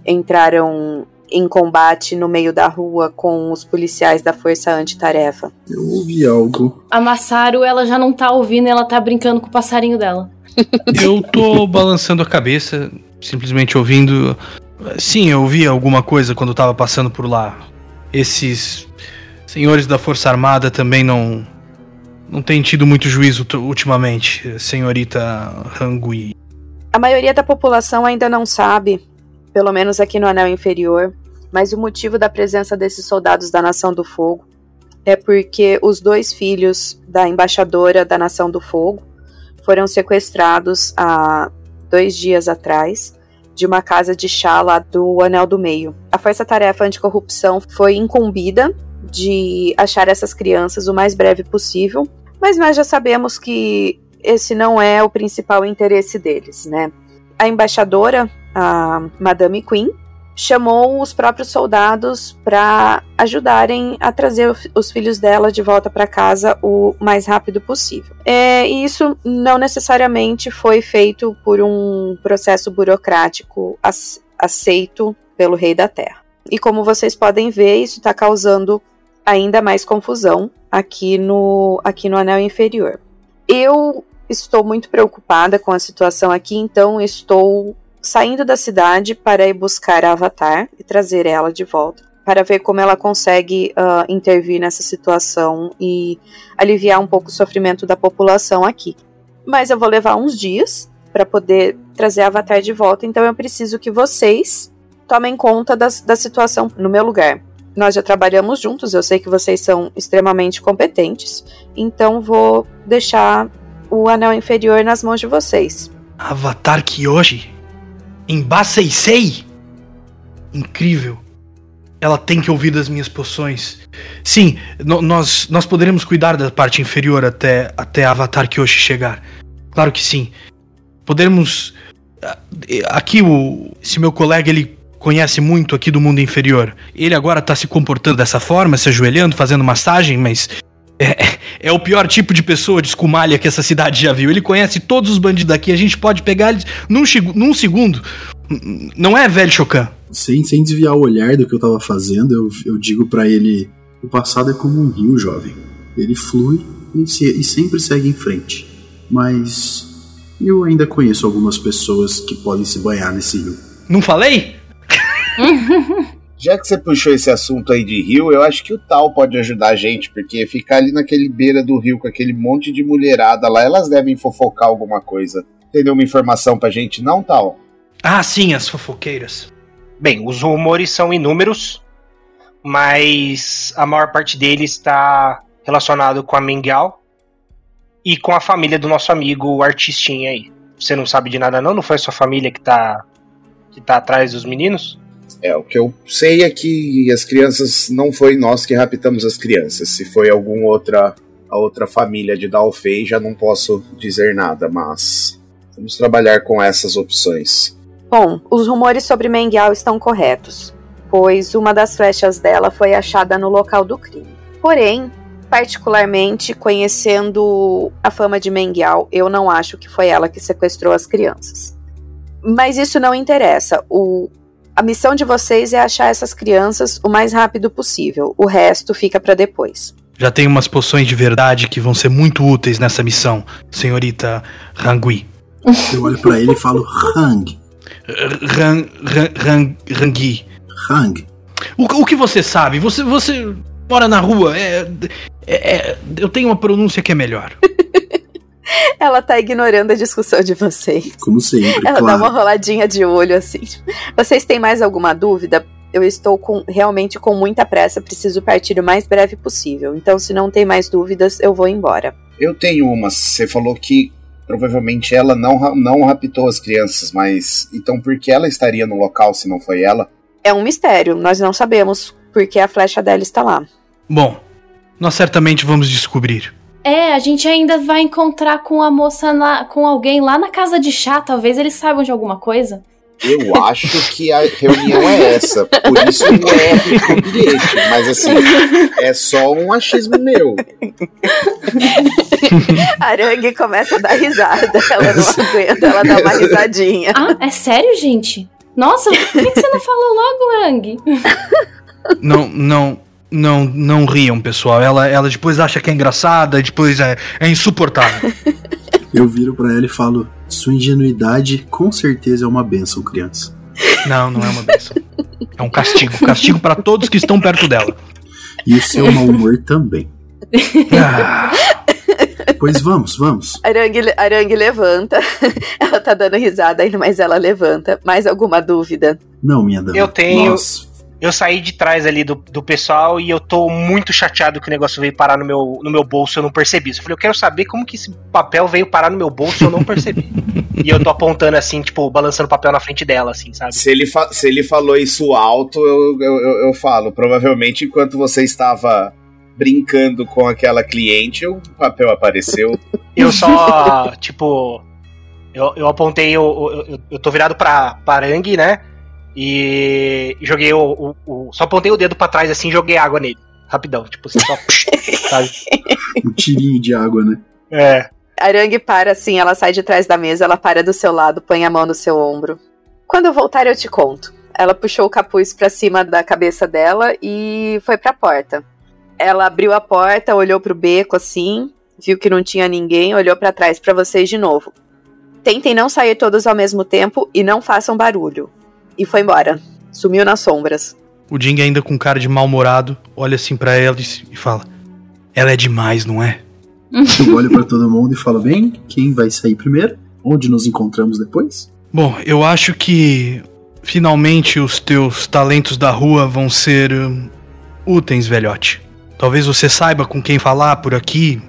entraram em combate no meio da rua com os policiais da Força Antitarefa. Eu ouvi algo. A Massaro, ela já não tá ouvindo, ela tá brincando com o passarinho dela. Eu tô balançando a cabeça, simplesmente ouvindo. Sim, eu ouvi alguma coisa quando tava passando por lá. Esses senhores da Força Armada também não não têm tido muito juízo ultimamente, senhorita Hangui. A maioria da população ainda não sabe pelo menos aqui no anel inferior, mas o motivo da presença desses soldados da Nação do Fogo é porque os dois filhos da embaixadora da Nação do Fogo foram sequestrados há dois dias atrás de uma casa de chá lá do Anel do Meio. A Força Tarefa Anticorrupção foi incumbida de achar essas crianças o mais breve possível, mas nós já sabemos que esse não é o principal interesse deles, né? A embaixadora a Madame Queen, chamou os próprios soldados para ajudarem a trazer os filhos dela de volta para casa o mais rápido possível. É, e isso não necessariamente foi feito por um processo burocrático aceito pelo Rei da Terra. E como vocês podem ver, isso está causando ainda mais confusão aqui no, aqui no anel inferior. Eu estou muito preocupada com a situação aqui, então estou saindo da cidade para ir buscar a Avatar e trazer ela de volta, para ver como ela consegue uh, intervir nessa situação e aliviar um pouco o sofrimento da população aqui. Mas eu vou levar uns dias para poder trazer a Avatar de volta, então eu preciso que vocês tomem conta da situação no meu lugar. Nós já trabalhamos juntos, eu sei que vocês são extremamente competentes, então vou deixar o anel inferior nas mãos de vocês. Avatar Kyoshi? Em Baseisei? Incrível. Ela tem que ouvir das minhas poções. Sim, nós, nós poderemos cuidar da parte inferior até, até Avatar Kyoshi chegar. Claro que sim. Podemos. ah, Aqui, o, esse meu colega, ele conhece muito aqui do mundo inferior. Ele agora tá se comportando dessa forma, se ajoelhando, fazendo massagem, mas. É, é o pior tipo de pessoa de escumalha que essa cidade já viu. Ele conhece todos os bandidos daqui, a gente pode pegar eles num, num segundo. Não é, velho Chocan? Sem, sem desviar o olhar do que eu tava fazendo, eu, eu digo pra ele: o passado é como um rio, jovem. Ele flui e, se- e sempre segue em frente. Mas eu ainda conheço algumas pessoas que podem se banhar nesse rio. Não falei? Já que você puxou esse assunto aí de rio, eu acho que o Tal pode ajudar a gente, porque ficar ali naquele beira do rio com aquele monte de mulherada lá, elas devem fofocar alguma coisa. Tem nenhuma informação pra gente, não, Tal? Ah, sim, as fofoqueiras. Bem, os rumores são inúmeros, mas a maior parte deles está relacionado com a Mingau e com a família do nosso amigo o artistinha aí. Você não sabe de nada não? Não foi a sua família que tá que tá atrás dos meninos? É, o que eu sei é que as crianças não foi nós que raptamos as crianças. Se foi alguma outra a outra família de Dalfei, já não posso dizer nada, mas vamos trabalhar com essas opções. Bom, os rumores sobre Mengial estão corretos, pois uma das flechas dela foi achada no local do crime. Porém, particularmente conhecendo a fama de Mengial, eu não acho que foi ela que sequestrou as crianças. Mas isso não interessa. O, a missão de vocês é achar essas crianças o mais rápido possível. O resto fica para depois. Já tem umas poções de verdade que vão ser muito úteis nessa missão, senhorita Rangui. Eu olho pra ele e falo: Hang, Ran, ran, ran, Rangui. Hang. O, o que você sabe? Você, você mora na rua. É, é- é- eu tenho uma pronúncia que é melhor. Ela tá ignorando a discussão de vocês. Como sempre, Ela dá uma claro. roladinha de olho assim. Vocês têm mais alguma dúvida? Eu estou com realmente com muita pressa, preciso partir o mais breve possível. Então, se não tem mais dúvidas, eu vou embora. Eu tenho uma. Você falou que provavelmente ela não, não raptou as crianças, mas então por que ela estaria no local se não foi ela? É um mistério, nós não sabemos porque a flecha dela está lá. Bom, nós certamente vamos descobrir. É, a gente ainda vai encontrar com a moça lá, com alguém lá na casa de chá, talvez eles saibam de alguma coisa. Eu acho que a reunião é essa, por isso não é o bilhete, mas assim, é só um achismo meu. A Arangue começa a dar risada, ela não aguenta, ela dá uma risadinha. Ah, é sério, gente? Nossa, por que, que você não falou logo, Ang? Não, não, não, não riam, pessoal. Ela, ela depois acha que é engraçada, depois é, é insuportável. Eu viro pra ela e falo: Sua ingenuidade com certeza é uma benção, criança. Não, não é uma benção. É um castigo. Castigo para todos que estão perto dela. E o seu mau humor também. Ah, Pois vamos, vamos. Arangue, Arangue levanta, ela tá dando risada ainda, mas ela levanta. Mais alguma dúvida? Não, minha dama. Eu tenho- Nós Eu saí de trás ali do, do pessoal e eu tô muito chateado que o negócio veio parar no meu, no meu bolso e eu não percebi. Eu falei, eu quero saber como que esse papel veio parar no meu bolso e eu não percebi. e eu tô apontando assim, tipo, balançando o papel na frente dela, assim, sabe? Se ele, se ele falou isso alto, eu, eu, eu- eu falo. Provavelmente enquanto você estava brincando com aquela cliente, o papel apareceu. Eu só, tipo. Eu, eu apontei, eu, eu, eu- eu tô virado pra, pra Arangue, né? E joguei o, o- o- Só apontei o dedo pra trás assim e joguei água nele. Rapidão, tipo assim, só. sabe? um tirinho de água, né? É. Arangue para assim, ela sai de trás da mesa, ela para do seu lado, põe a mão no seu ombro. Quando eu voltar, eu te conto. Ela puxou o capuz pra cima da cabeça dela e foi pra porta. Ela abriu a porta, olhou pro beco assim, viu que não tinha ninguém, olhou pra trás pra vocês de novo. Tentem não sair todos ao mesmo tempo e não façam barulho. E foi embora. Sumiu nas sombras. o Jing ainda com cara de mal-humorado, olha assim pra ela e fala: Ela é demais, não é? Eu olho pra todo mundo e falo: Bem, quem vai sair primeiro? Onde nos encontramos depois? Bom, eu acho que finalmente os teus talentos da rua vão ser hum, úteis, velhote. Talvez você saiba com quem falar por aqui,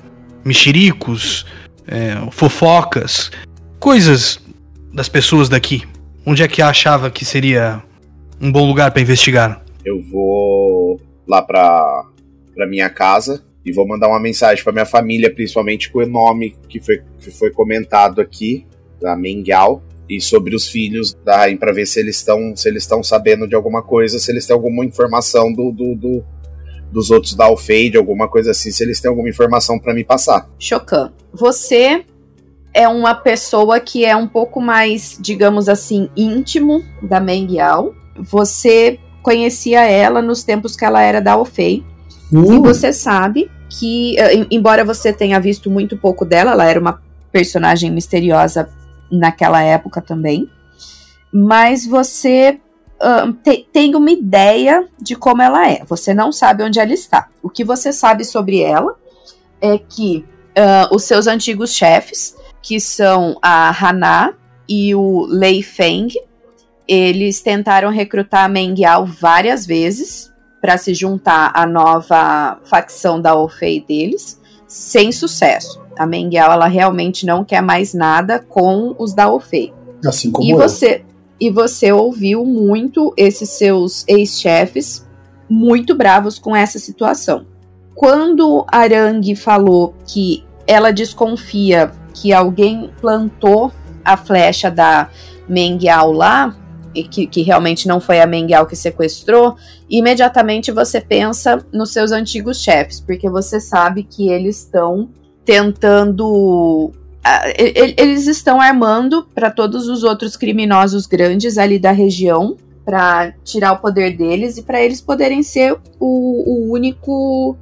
mexericos, é, fofocas, coisas das pessoas daqui. Onde é que achava que seria um bom lugar para investigar? Eu vou lá pra, pra minha casa e vou mandar uma mensagem pra minha família, principalmente com o nome que foi, que foi comentado aqui, da Mengal, e sobre os filhos da Rain, pra ver se eles estão se eles estão sabendo de alguma coisa, se eles têm alguma informação do, do, do dos outros da Alfeide, alguma coisa assim, se eles têm alguma informação para me passar. Chocan, você é uma pessoa que é um pouco mais, digamos assim, íntimo da Mengial. Você conhecia ela nos tempos que ela era da Alfei. Uh, E você sabe que, eh, em- embora você tenha visto muito pouco dela, ela era uma personagem misteriosa naquela época também. Mas você ahn, te- tem uma ideia de como ela é. Você não sabe onde ela está. O que você sabe sobre ela é que ah, os seus antigos chefes, que são a Hana e o Lei Feng, eles tentaram recrutar a Mengiao várias vezes para se juntar à nova facção da Orfei deles, sem sucesso. A Mengiao ela realmente não quer mais nada com os da Orfei. assim como E eu. você, e você ouviu muito esses seus ex-chefes muito bravos com essa situação. Quando Arang falou que ela desconfia que alguém plantou a flecha da Mengiao lá, e que, que realmente não foi a Mengiao que sequestrou, imediatamente você pensa nos seus antigos chefes, porque você sabe que eles estão tentando ah, eles estão armando para todos os outros criminosos grandes ali da região para tirar o poder deles e para eles poderem ser o, o único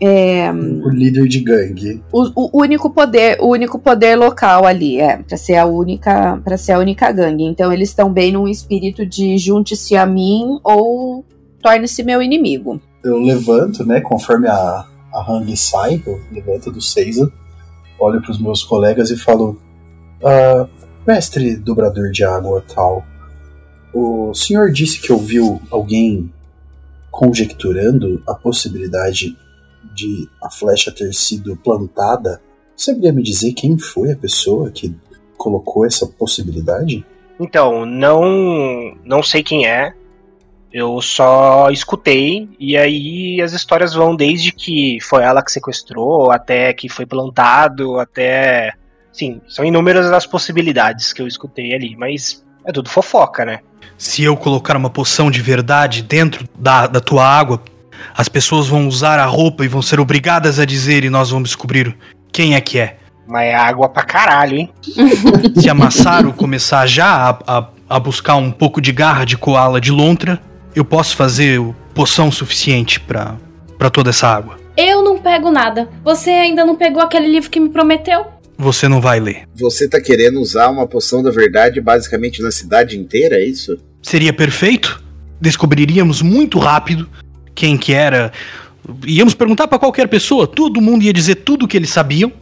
é, O líder de gangue. o, o único poder o único poder local ali é para ser a única para ser a única gangue então eles estão bem num espírito de junte-se a mim ou torne-se meu inimigo Eu levanto, né? Conforme a, a Hang sai, eu levanto do Seiza, olho para os meus colegas e falo: "Ah, Mestre dobrador de água tal, o senhor disse que ouviu alguém conjecturando a possibilidade de a flecha ter sido plantada. Você poderia me dizer quem foi a pessoa que colocou essa possibilidade? Então, não, não sei quem é. Eu só escutei e aí as histórias vão desde que foi ela que sequestrou, até que foi plantado, até. Sim, são inúmeras as possibilidades que eu escutei ali, mas é tudo fofoca, né? Se eu colocar uma poção de verdade dentro da, da tua água, as pessoas vão usar a roupa e vão ser obrigadas a dizer e nós vamos descobrir quem é que é. Mas é água pra caralho, hein? Se a Massaro começar já a, a, a buscar um pouco de garra de koala de lontra, eu posso fazer o- poção suficiente pra pra toda essa água. Eu não pego nada. Você ainda não pegou aquele livro que me prometeu? Você não vai ler. Você tá querendo usar uma poção da verdade basicamente na cidade inteira, é isso? Seria perfeito? Descobriríamos muito rápido quem que era. Íamos perguntar pra qualquer pessoa, todo mundo ia dizer tudo o que eles sabiam.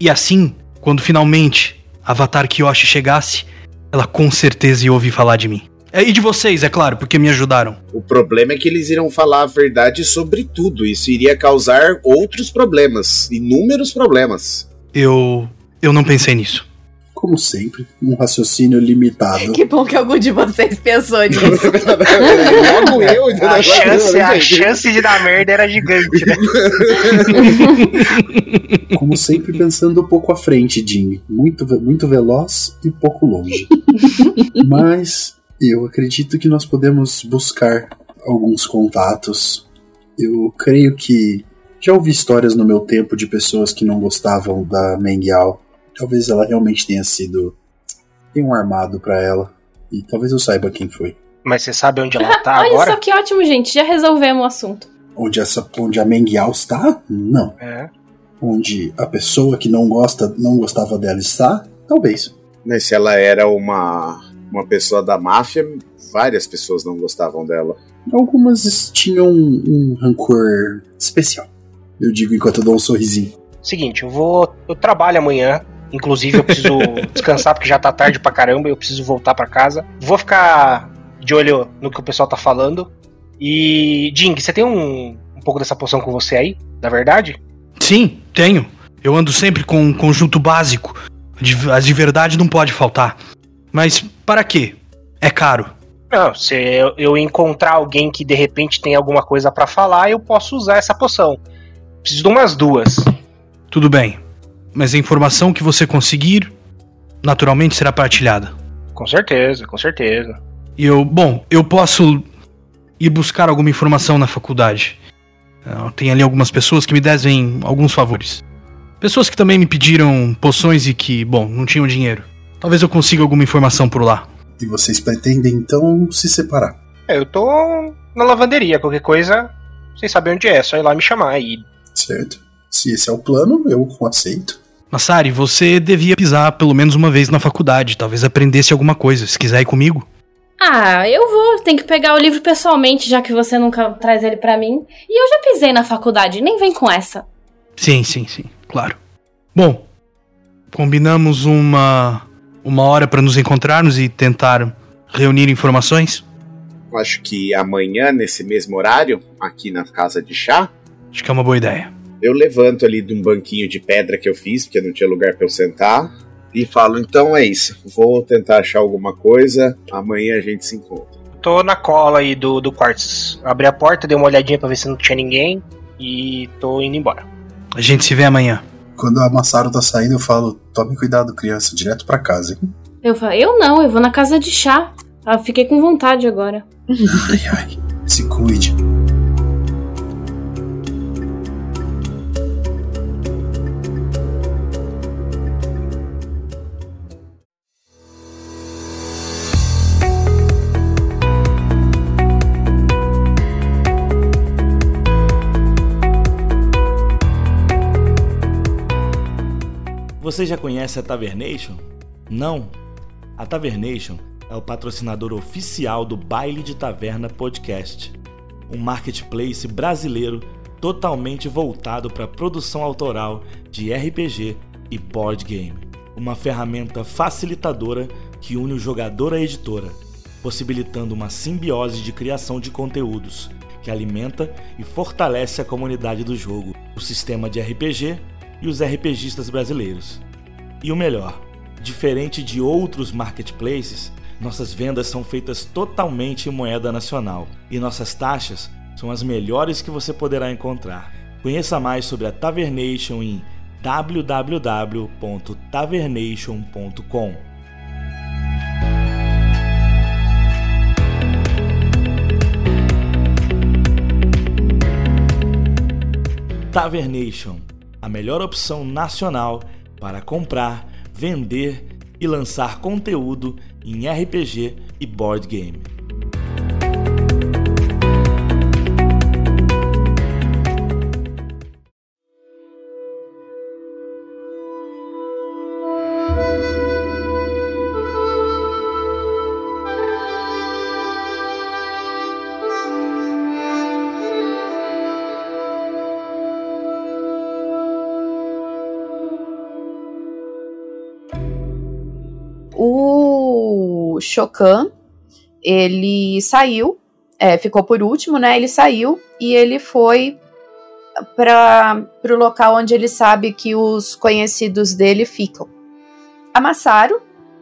E assim, quando finalmente Avatar Kyoshi chegasse, ela com certeza ia ouvir falar de mim. É, E de vocês, é claro, porque me ajudaram. O problema é que eles irão falar a verdade sobre tudo. Isso iria causar outros problemas, inúmeros problemas. Eu. Eu não pensei nisso. Como sempre, um raciocínio limitado. que bom que algum de vocês pensou nisso Logo eu, então A chance, eu, a chance de dar merda era gigante, né? Como sempre, pensando um pouco à frente, Jim. Muito, muito veloz e pouco longe. Mas eu acredito que nós podemos buscar alguns contatos. Eu creio que já ouvi histórias no meu tempo de pessoas que não gostavam da Mengial. Talvez ela realmente tenha sido. Tem um armado pra ela. E talvez eu saiba quem foi. Mas você sabe onde ela tá Olha agora? só que ótimo, gente. Já resolvemos o assunto. Onde, essa, onde a Mengial está? Não. É. Onde a pessoa que não gosta, não gostava dela está? Talvez. Mas se ela era uma, uma pessoa da máfia, várias pessoas não gostavam dela. Algumas tinham um, um rancor especial. Eu digo enquanto eu dou um sorrisinho. Seguinte, eu vou. Eu trabalho amanhã Inclusive, eu preciso descansar porque já tá tarde pra caramba. Eu preciso voltar pra casa. Vou ficar de olho no que o pessoal tá falando. E, Jing, você tem um, um pouco dessa poção com você aí? Da verdade? Sim, tenho. Eu ando sempre com um conjunto básico. As de verdade não pode faltar. Mas para quê? É caro. Não, se eu, eu encontrar alguém que de repente tem alguma coisa para falar, eu posso usar essa poção. Preciso de umas duas. Tudo bem. Mas a informação que você conseguir, naturalmente será partilhada. Com certeza, com certeza. E eu, bom, eu posso ir buscar alguma informação na faculdade. Ah, tem ali algumas pessoas que me devem alguns favores. Pessoas que também me pediram poções e que, bom, não tinham dinheiro. Talvez eu consiga alguma informação por lá. E vocês pretendem então se separar? É, eu tô na lavanderia, qualquer coisa, sem saber onde é, só ir lá me chamar e. Certo. Se esse é o plano, eu aceito. Massari, você devia pisar pelo menos uma vez na faculdade, talvez aprendesse alguma coisa. Se quiser ir comigo. Ah, eu vou. Tem que pegar o livro pessoalmente, já que você nunca traz ele para mim. E eu já pisei na faculdade, nem vem com essa. Sim, sim, sim, claro. Bom, combinamos uma uma hora para nos encontrarmos e tentar reunir informações? Acho que amanhã, nesse mesmo horário, aqui na casa de chá. Acho que é uma boa ideia. Eu levanto ali de um banquinho de pedra que eu fiz, porque não tinha lugar para eu sentar, e falo: então é isso, vou tentar achar alguma coisa, amanhã a gente se encontra. Tô na cola aí do, do quartos. Abri a porta, dei uma olhadinha pra ver se não tinha ninguém e tô indo embora. A gente se vê amanhã. Quando a Massaro tá saindo, eu falo: tome cuidado, criança, direto para casa, hein? Eu falo: eu não, eu vou na casa de chá. Ah, fiquei com vontade agora. Ai, ai, se cuide. Você já conhece a Tavernation? Não? A Tavernation é o patrocinador oficial do Baile de Taverna Podcast, um marketplace brasileiro totalmente voltado para a produção autoral de RPG e board game. Uma ferramenta facilitadora que une o jogador à editora, possibilitando uma simbiose de criação de conteúdos que alimenta e fortalece a comunidade do jogo, o sistema de RPG e os RPGistas brasileiros. E o melhor, diferente de outros marketplaces, nossas vendas são feitas totalmente em moeda nacional e nossas taxas são as melhores que você poderá encontrar. Conheça mais sobre a Tavernation em www.tavernation.com. Tavernation a melhor opção nacional para comprar, vender e lançar conteúdo em RPG e board game. Shokan, ele saiu, é, ficou por último, né? Ele saiu e ele foi para o local onde ele sabe que os conhecidos dele ficam. A Masaru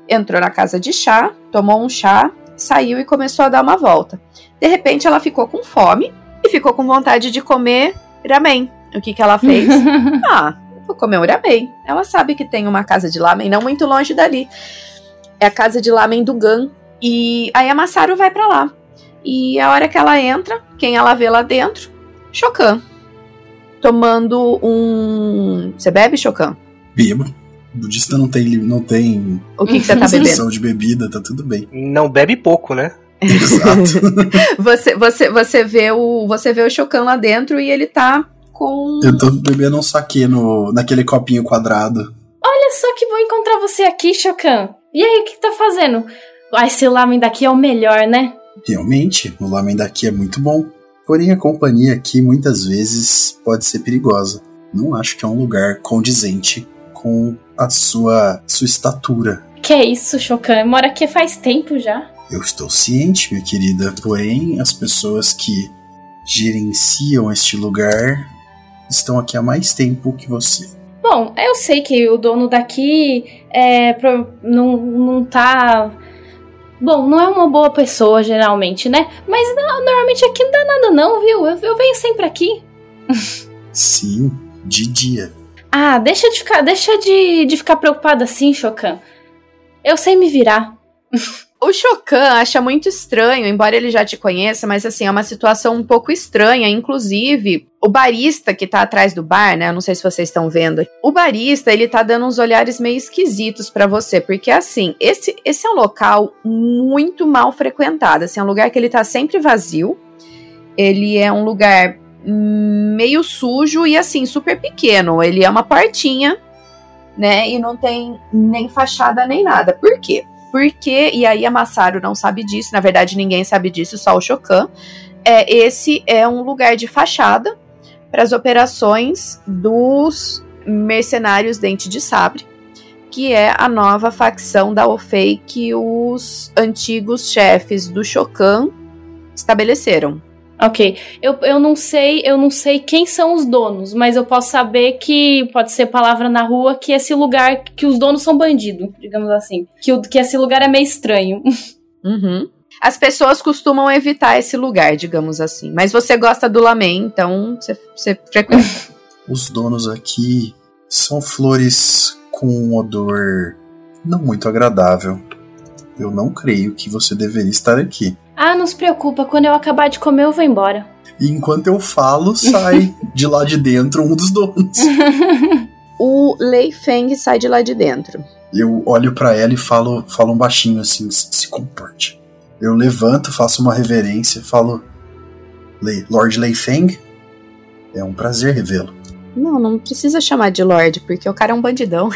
entrou na casa de chá, tomou um chá, saiu e começou a dar uma volta. De repente ela ficou com fome e ficou com vontade de comer ramen. O que, que ela fez? ah, vou comer um ramen. Ela sabe que tem uma casa de ramen não muito longe dali é a casa de lamen do Gan. E aí a Masaru vai para lá. E a hora que ela entra, quem ela vê lá dentro? Chocan. Tomando um. Você bebe, Chocan? Bebo. O budista não tem. Não tem o que, que você tá bebendo? de bebida, tá tudo bem. Não bebe pouco, né? Exato. você, você, você vê o. Você vê o Chocan lá dentro e ele tá com. Eu tô bebendo um saque no, naquele copinho quadrado. Olha só que bom encontrar você aqui, Chocan. E aí, o que tá fazendo? Ah, esse lamen daqui é o melhor, né? Realmente, o lamen daqui é muito bom. Porém, a companhia aqui muitas vezes pode ser perigosa. Não acho que é um lugar condizente com a sua, sua estatura. Que é isso, Chocan? Mora aqui faz tempo já. Eu estou ciente, minha querida, porém as pessoas que gerenciam este lugar estão aqui há mais tempo que você. Bom, eu sei que o dono daqui é, não, não tá. Bom, não é uma boa pessoa, geralmente, né? Mas não, normalmente aqui não dá nada, não, viu? Eu, eu venho sempre aqui. Sim, de dia. Ah, deixa de ficar, deixa de, de ficar preocupado assim, Chocan. Eu sei me virar. O Chocan acha muito estranho, embora ele já te conheça, mas assim, é uma situação um pouco estranha. Inclusive, o barista que tá atrás do bar, né? Eu não sei se vocês estão vendo. O barista, ele tá dando uns olhares meio esquisitos para você, porque assim, esse, esse é um local muito mal frequentado. Assim, é um lugar que ele tá sempre vazio. Ele é um lugar meio sujo e assim, super pequeno. Ele é uma portinha, né? E não tem nem fachada nem nada. Por quê? Porque, e aí a Massaro não sabe disso, na verdade ninguém sabe disso, só o Chocan. É, esse é um lugar de fachada para as operações dos mercenários Dente de Sabre, que é a nova facção da Ofei que os antigos chefes do Chocan estabeleceram. Ok. Eu, eu não sei, eu não sei quem são os donos, mas eu posso saber que pode ser palavra na rua que esse lugar que os donos são bandido, digamos assim. Que, que esse lugar é meio estranho. Uhum. As pessoas costumam evitar esse lugar, digamos assim. Mas você gosta do lamen, então você, você frequenta. Os donos aqui são flores com um odor não muito agradável. Eu não creio que você deveria estar aqui. Ah, não se preocupa, quando eu acabar de comer eu vou embora. E enquanto eu falo, sai de lá de dentro um dos donos. o Lei Feng sai de lá de dentro. Eu olho para ela e falo, falo um baixinho assim, se comporte. Eu levanto, faço uma reverência, falo, Lord Lei Feng, é um prazer revê-lo. Não, não precisa chamar de Lord, porque o cara é um bandidão.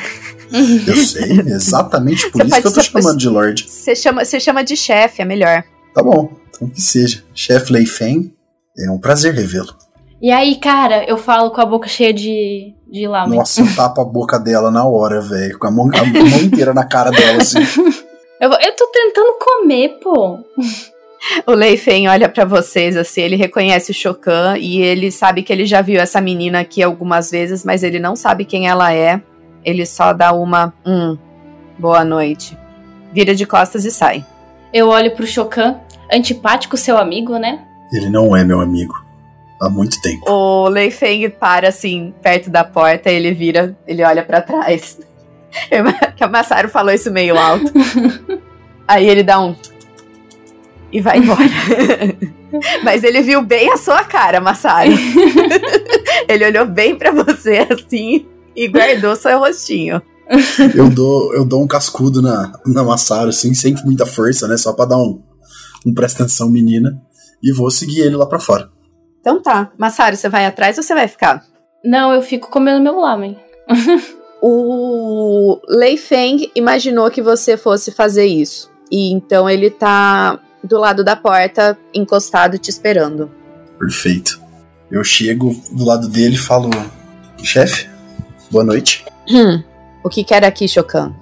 Eu sei, exatamente por isso que eu tô chamando de Lord. Você chama, você chama de chefe, é melhor. Tá bom, então que seja. Chefe Lei Feng, é um prazer revê-lo. E aí, cara, eu falo com a boca cheia de, de lamen. Nossa, eu tapo a boca dela na hora, velho. Com a mão, a mão inteira na cara dela, assim. Eu, eu tô tentando comer, pô. O Leifen olha para vocês assim, ele reconhece o Chocan e ele sabe que ele já viu essa menina aqui algumas vezes, mas ele não sabe quem ela é. Ele só dá uma, hum, boa noite. Vira de costas e sai. Eu olho pro Chocan antipático seu amigo, né? Ele não é meu amigo. Há muito tempo. O Lei Feng para assim, perto da porta, ele vira, ele olha para trás. que a Massaro falou isso meio alto. Aí ele dá um. E vai embora. Mas ele viu bem a sua cara, Massaro. ele olhou bem para você assim e guardou seu rostinho. eu dou eu dou um cascudo na, na Massaro, assim, sem muita força, né? Só pra dar um, um presta atenção, menina. E vou seguir ele lá pra fora. Então tá. Massaro, você vai atrás ou você vai ficar? Não, eu fico comendo meu lamen. o Lei Feng imaginou que você fosse fazer isso. E então ele tá do lado da porta, encostado, te esperando. Perfeito. Eu chego do lado dele e falo: Chefe, boa noite. Hum, o que quer aqui, Chocan?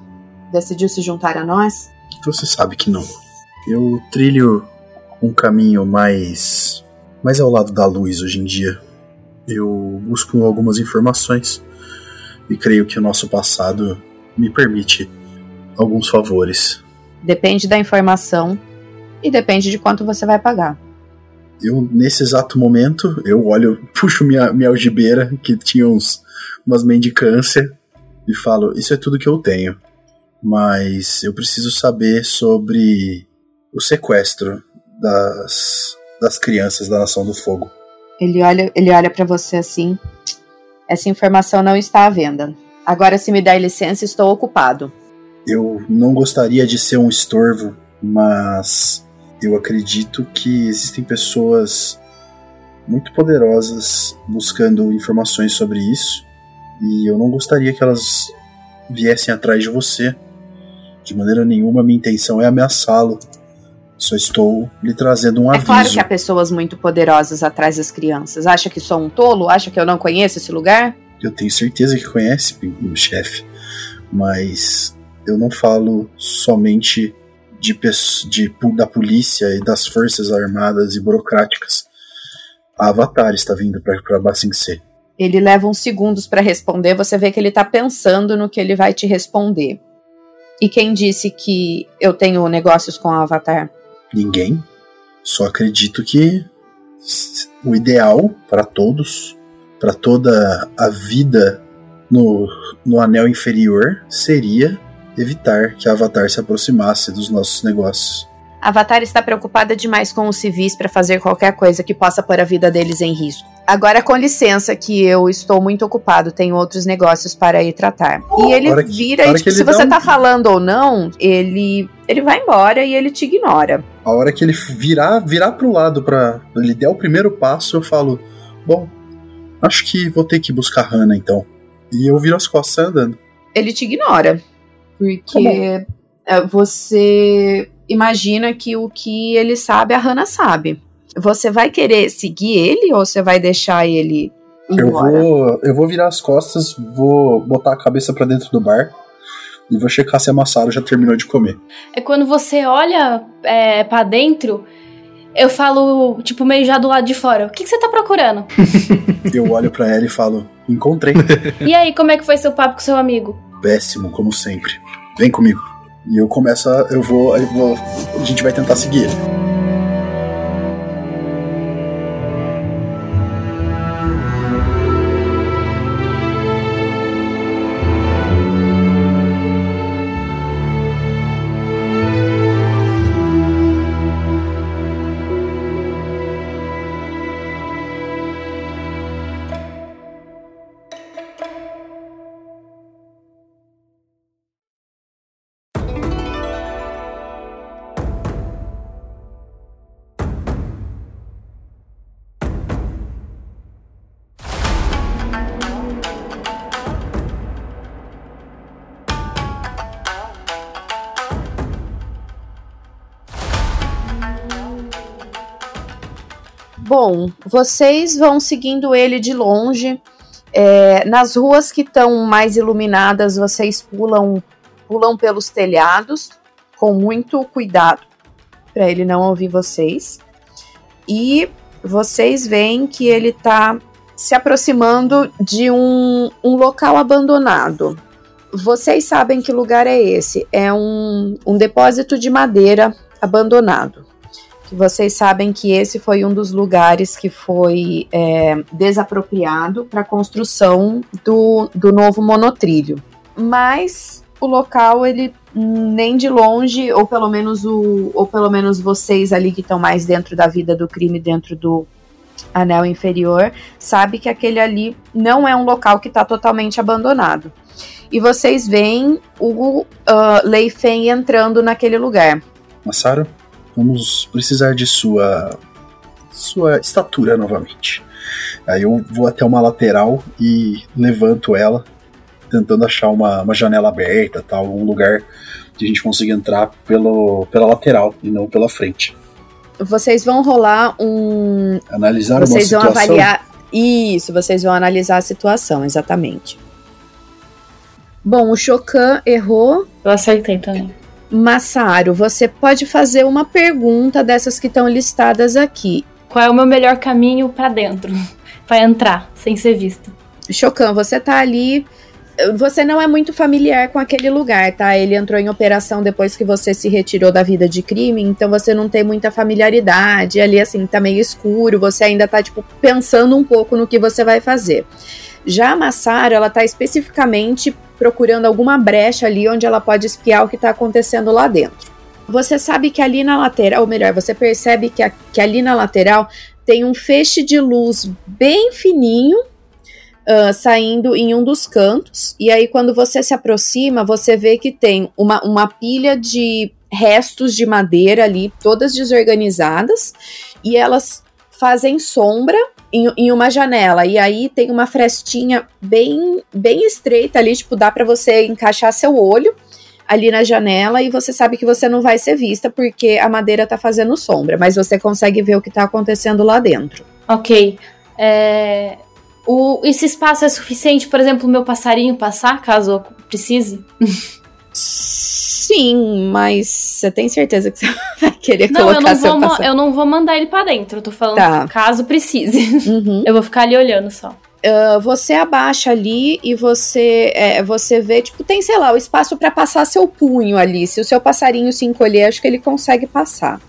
Decidiu se juntar a nós? Você sabe que não. Eu trilho um caminho mais. mais ao lado da luz hoje em dia. Eu busco algumas informações e creio que o nosso passado me permite alguns favores. Depende da informação e depende de quanto você vai pagar. Eu, nesse exato momento, eu olho, puxo minha, minha algibeira, que tinha uns, umas mendicância, e falo: Isso é tudo que eu tenho. Mas eu preciso saber sobre o sequestro das, das crianças da Nação do Fogo. Ele olha, ele olha para você assim. Essa informação não está à venda. Agora, se me der licença, estou ocupado. Eu não gostaria de ser um estorvo, mas eu acredito que existem pessoas muito poderosas buscando informações sobre isso. E eu não gostaria que elas viessem atrás de você. De maneira nenhuma, minha intenção é ameaçá-lo. Só estou lhe trazendo um é aviso. É claro que há pessoas muito poderosas atrás das crianças. Acha que sou um tolo? Acha que eu não conheço esse lugar? Eu tenho certeza que conhece, meu chefe. mas eu não falo somente de, de, da polícia e das forças armadas e burocráticas. A Avatar está vindo para Basing C. Ele leva uns segundos para responder, você vê que ele está pensando no que ele vai te responder. E quem disse que eu tenho negócios com a Avatar? Ninguém. Só acredito que o ideal para todos, para toda a vida no, no anel inferior, seria evitar que Avatar se aproximasse dos nossos negócios. Avatar está preocupada demais com os civis para fazer qualquer coisa que possa pôr a vida deles em risco. Agora, com licença, que eu estou muito ocupado, tenho outros negócios para ir tratar. E ele que, vira e, tipo, se você um... tá falando ou não, ele ele vai embora e ele te ignora. A hora que ele virar, virar pro lado para ele der o primeiro passo, eu falo: Bom, acho que vou ter que buscar Hannah então. E eu viro as costas andando. Ele te ignora. Porque tá você imagina que o que ele sabe, a Hannah sabe. Você vai querer seguir ele ou você vai deixar ele eu vou, eu vou virar as costas, vou botar a cabeça para dentro do bar e vou checar se a Massaro já terminou de comer. É quando você olha é, para dentro, eu falo, tipo, meio já do lado de fora. O que, que você tá procurando? eu olho para ela e falo, encontrei. e aí, como é que foi seu papo com seu amigo? Péssimo, como sempre. Vem comigo. E eu começo a. Eu vou. Eu vou a gente vai tentar seguir ele. Vocês vão seguindo ele de longe. É, nas ruas que estão mais iluminadas, vocês pulam, pulam pelos telhados com muito cuidado para ele não ouvir vocês. E vocês veem que ele está se aproximando de um, um local abandonado. Vocês sabem que lugar é esse? É um, um depósito de madeira abandonado vocês sabem que esse foi um dos lugares que foi é, desapropriado para a construção do, do novo monotrilho. Mas o local, ele nem de longe, ou pelo menos o, ou pelo menos vocês ali que estão mais dentro da vida do crime, dentro do anel inferior, sabe que aquele ali não é um local que está totalmente abandonado. E vocês veem o uh, Lei Feng entrando naquele lugar. Massaro? Vamos precisar de sua sua estatura novamente. Aí eu vou até uma lateral e levanto ela, tentando achar uma, uma janela aberta, tal, um lugar que a gente consiga entrar pelo, pela lateral e não pela frente. Vocês vão rolar um. Analisar vocês uma vão avaliar. Isso, vocês vão analisar a situação, exatamente. Bom, o Chocan errou. Eu acertei também. Massaro, você pode fazer uma pergunta dessas que estão listadas aqui. Qual é o meu melhor caminho para dentro? para entrar, sem ser visto. Chocan, você tá ali. Você não é muito familiar com aquele lugar, tá? Ele entrou em operação depois que você se retirou da vida de crime, então você não tem muita familiaridade. Ali, assim, tá meio escuro, você ainda tá, tipo, pensando um pouco no que você vai fazer. Já a Massaro, ela tá especificamente procurando alguma brecha ali onde ela pode espiar o que está acontecendo lá dentro. Você sabe que ali na lateral, ou melhor, você percebe que, a, que ali na lateral tem um feixe de luz bem fininho uh, saindo em um dos cantos. E aí, quando você se aproxima, você vê que tem uma, uma pilha de restos de madeira ali, todas desorganizadas, e elas fazem sombra em, em, uma janela. E aí tem uma frestinha bem, bem estreita ali, tipo, dá para você encaixar seu olho ali na janela e você sabe que você não vai ser vista porque a madeira tá fazendo sombra, mas você consegue ver o que tá acontecendo lá dentro. Ok. É, o, esse espaço é suficiente, por exemplo, o meu passarinho passar, caso precise? Sim, mas você tem certeza que você vai querer Não, eu colocar não, seu vou, passaporte? eu não vou mandar ele pra dentro. Eu tô falando Tá. caso precise. Uhum. Eu vou ficar ali olhando só. Ah, você abaixa ali e você é, você vê, tipo, tem, sei lá, o espaço pra passar seu punho ali. Se o seu passarinho se encolher, acho que ele consegue passar.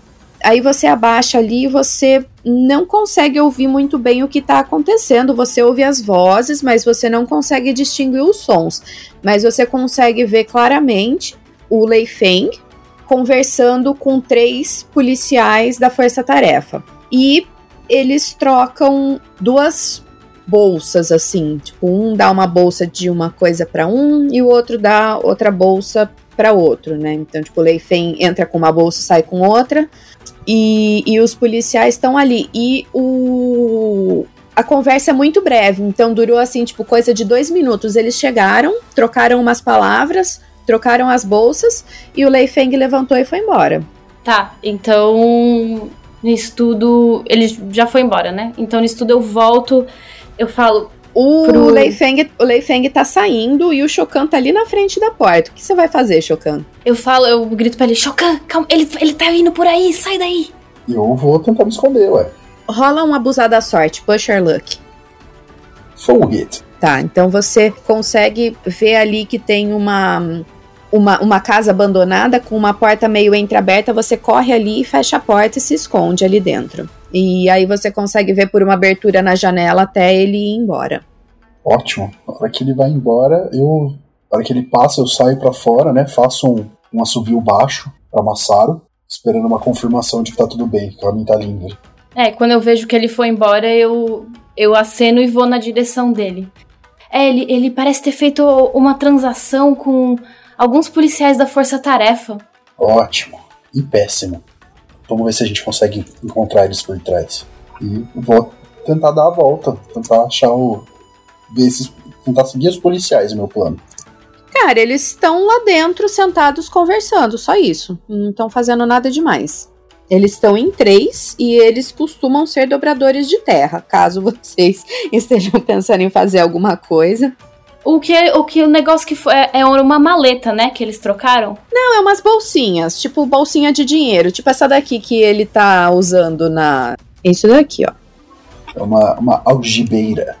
Aí você abaixa ali e você não consegue ouvir muito bem o que tá acontecendo. Você ouve as vozes, mas você não consegue distinguir os sons. Mas você consegue ver claramente o Lei Feng conversando com três policiais da Força Tarefa. E eles trocam duas bolsas assim, tipo, um dá uma bolsa de uma coisa pra um e o outro dá outra bolsa pra outro, né? Então, tipo, o Lei Feng entra com uma bolsa, sai com outra. E, e os policiais estão ali. E o a conversa é muito breve, então durou assim, tipo, coisa de dois minutos. Eles chegaram, trocaram umas palavras, trocaram as bolsas e o Lei Feng levantou e foi embora. Tá, então. No estudo. Ele já foi embora, né? Então no estudo eu volto. Eu falo. O Pro- Lei Feng, o Lei Feng tá saindo e o Chocan tá ali na frente da porta. O que você vai fazer, Chocan? Eu falo, eu grito pra ele, Chocan, calma, ele, ele tá indo por aí, sai daí. Eu vou tentar me esconder, ué. Rola um abusar da sorte, push your luck. Full hit. Tá, então você consegue ver ali que tem uma, uma, uma casa abandonada com uma porta meio entreaberta. Você corre ali, fecha a porta e se esconde ali dentro. E aí você consegue ver por uma abertura na janela até ele ir embora. Ótimo. Na hora que ele vai embora, eu. Na hora que ele passa, eu saio pra fora, né? Faço um, um assovio baixo pra Massaro, esperando uma confirmação de que tá tudo bem, que ela tá livre. É, quando eu vejo que ele foi embora, eu, eu aceno e vou na direção dele. É, ele, ele parece ter feito uma transação com alguns policiais da Força Tarefa. Ótimo. E péssimo. Vamos ver se a gente consegue encontrar eles por trás. E vou tentar dar a volta, tentar achar o. Ver esses, tentar seguir os policiais, o meu plano. Cara, eles estão lá dentro sentados conversando, só isso. Não estão fazendo nada demais. Eles estão em três e eles costumam ser dobradores de terra, caso vocês estejam pensando em fazer alguma coisa. O que, o que o negócio que foi. É, é uma maleta, né? Que eles trocaram. Não, é umas bolsinhas, tipo bolsinha de dinheiro, tipo essa daqui que ele tá usando na. Isso daqui, ó. É uma, uma algibeira.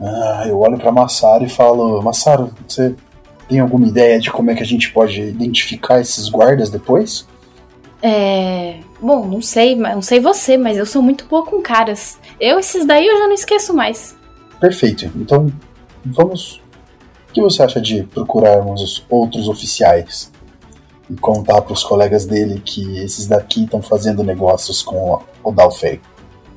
Ah, eu olho pra Massaro e falo: Massaro, você tem alguma ideia de como é que a gente pode identificar esses guardas depois? É. Bom, não sei, mas- não sei você, mas eu sou muito boa com caras. Eu, esses daí, eu já não esqueço mais. Perfeito. Então, vamos. O que você acha de procurarmos os outros oficiais e contar para os colegas dele que esses daqui estão fazendo negócios com o Dalfei?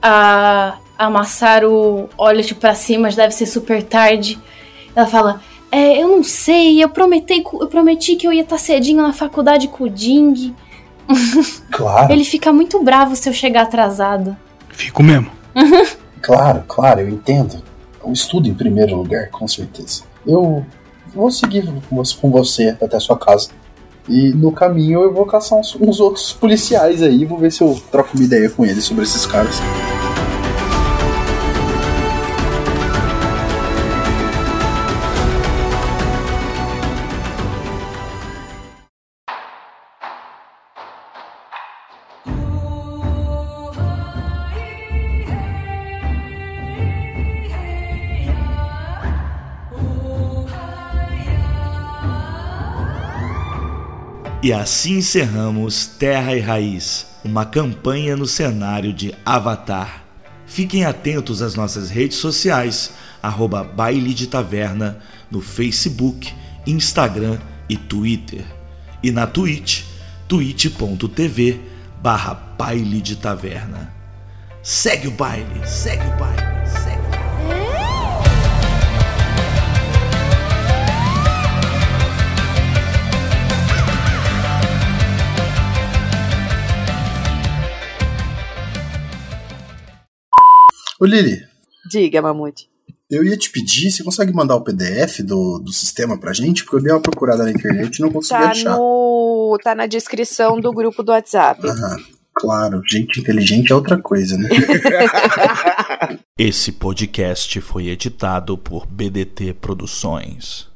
A, a olha tipo pra cima, já deve ser super tarde. Ela fala: É, eu não sei, eu prometi, eu prometi que eu ia estar cedinho na faculdade com o Ding. Claro, Ele fica muito bravo se eu chegar atrasado. Fico mesmo. claro, claro, eu entendo. O estudo em primeiro lugar, com certeza. Eu vou seguir com você- até a sua casa. E no caminho eu vou caçar uns, uns outros policiais aí, vou ver se eu troco uma ideia com eles sobre esses caras. E assim encerramos Terra e Raiz, uma campanha no cenário de Avatar. Fiquem atentos às nossas redes sociais, arroba Baile de Taverna, no Facebook, Instagram e Twitter. E na Twitch, twitch.tv barra Baile de Taverna. Segue o baile, segue o baile, segue Ô Lili, Diga, Mamute. eu ia te pedir, você consegue mandar o PDF do, do sistema pra gente? Porque eu dei uma procurada na internet e não consegui Tá, achar. no, tá na descrição do grupo do WhatsApp. Aham, claro, gente inteligente é outra coisa, né? Esse podcast foi editado por BDT Produções.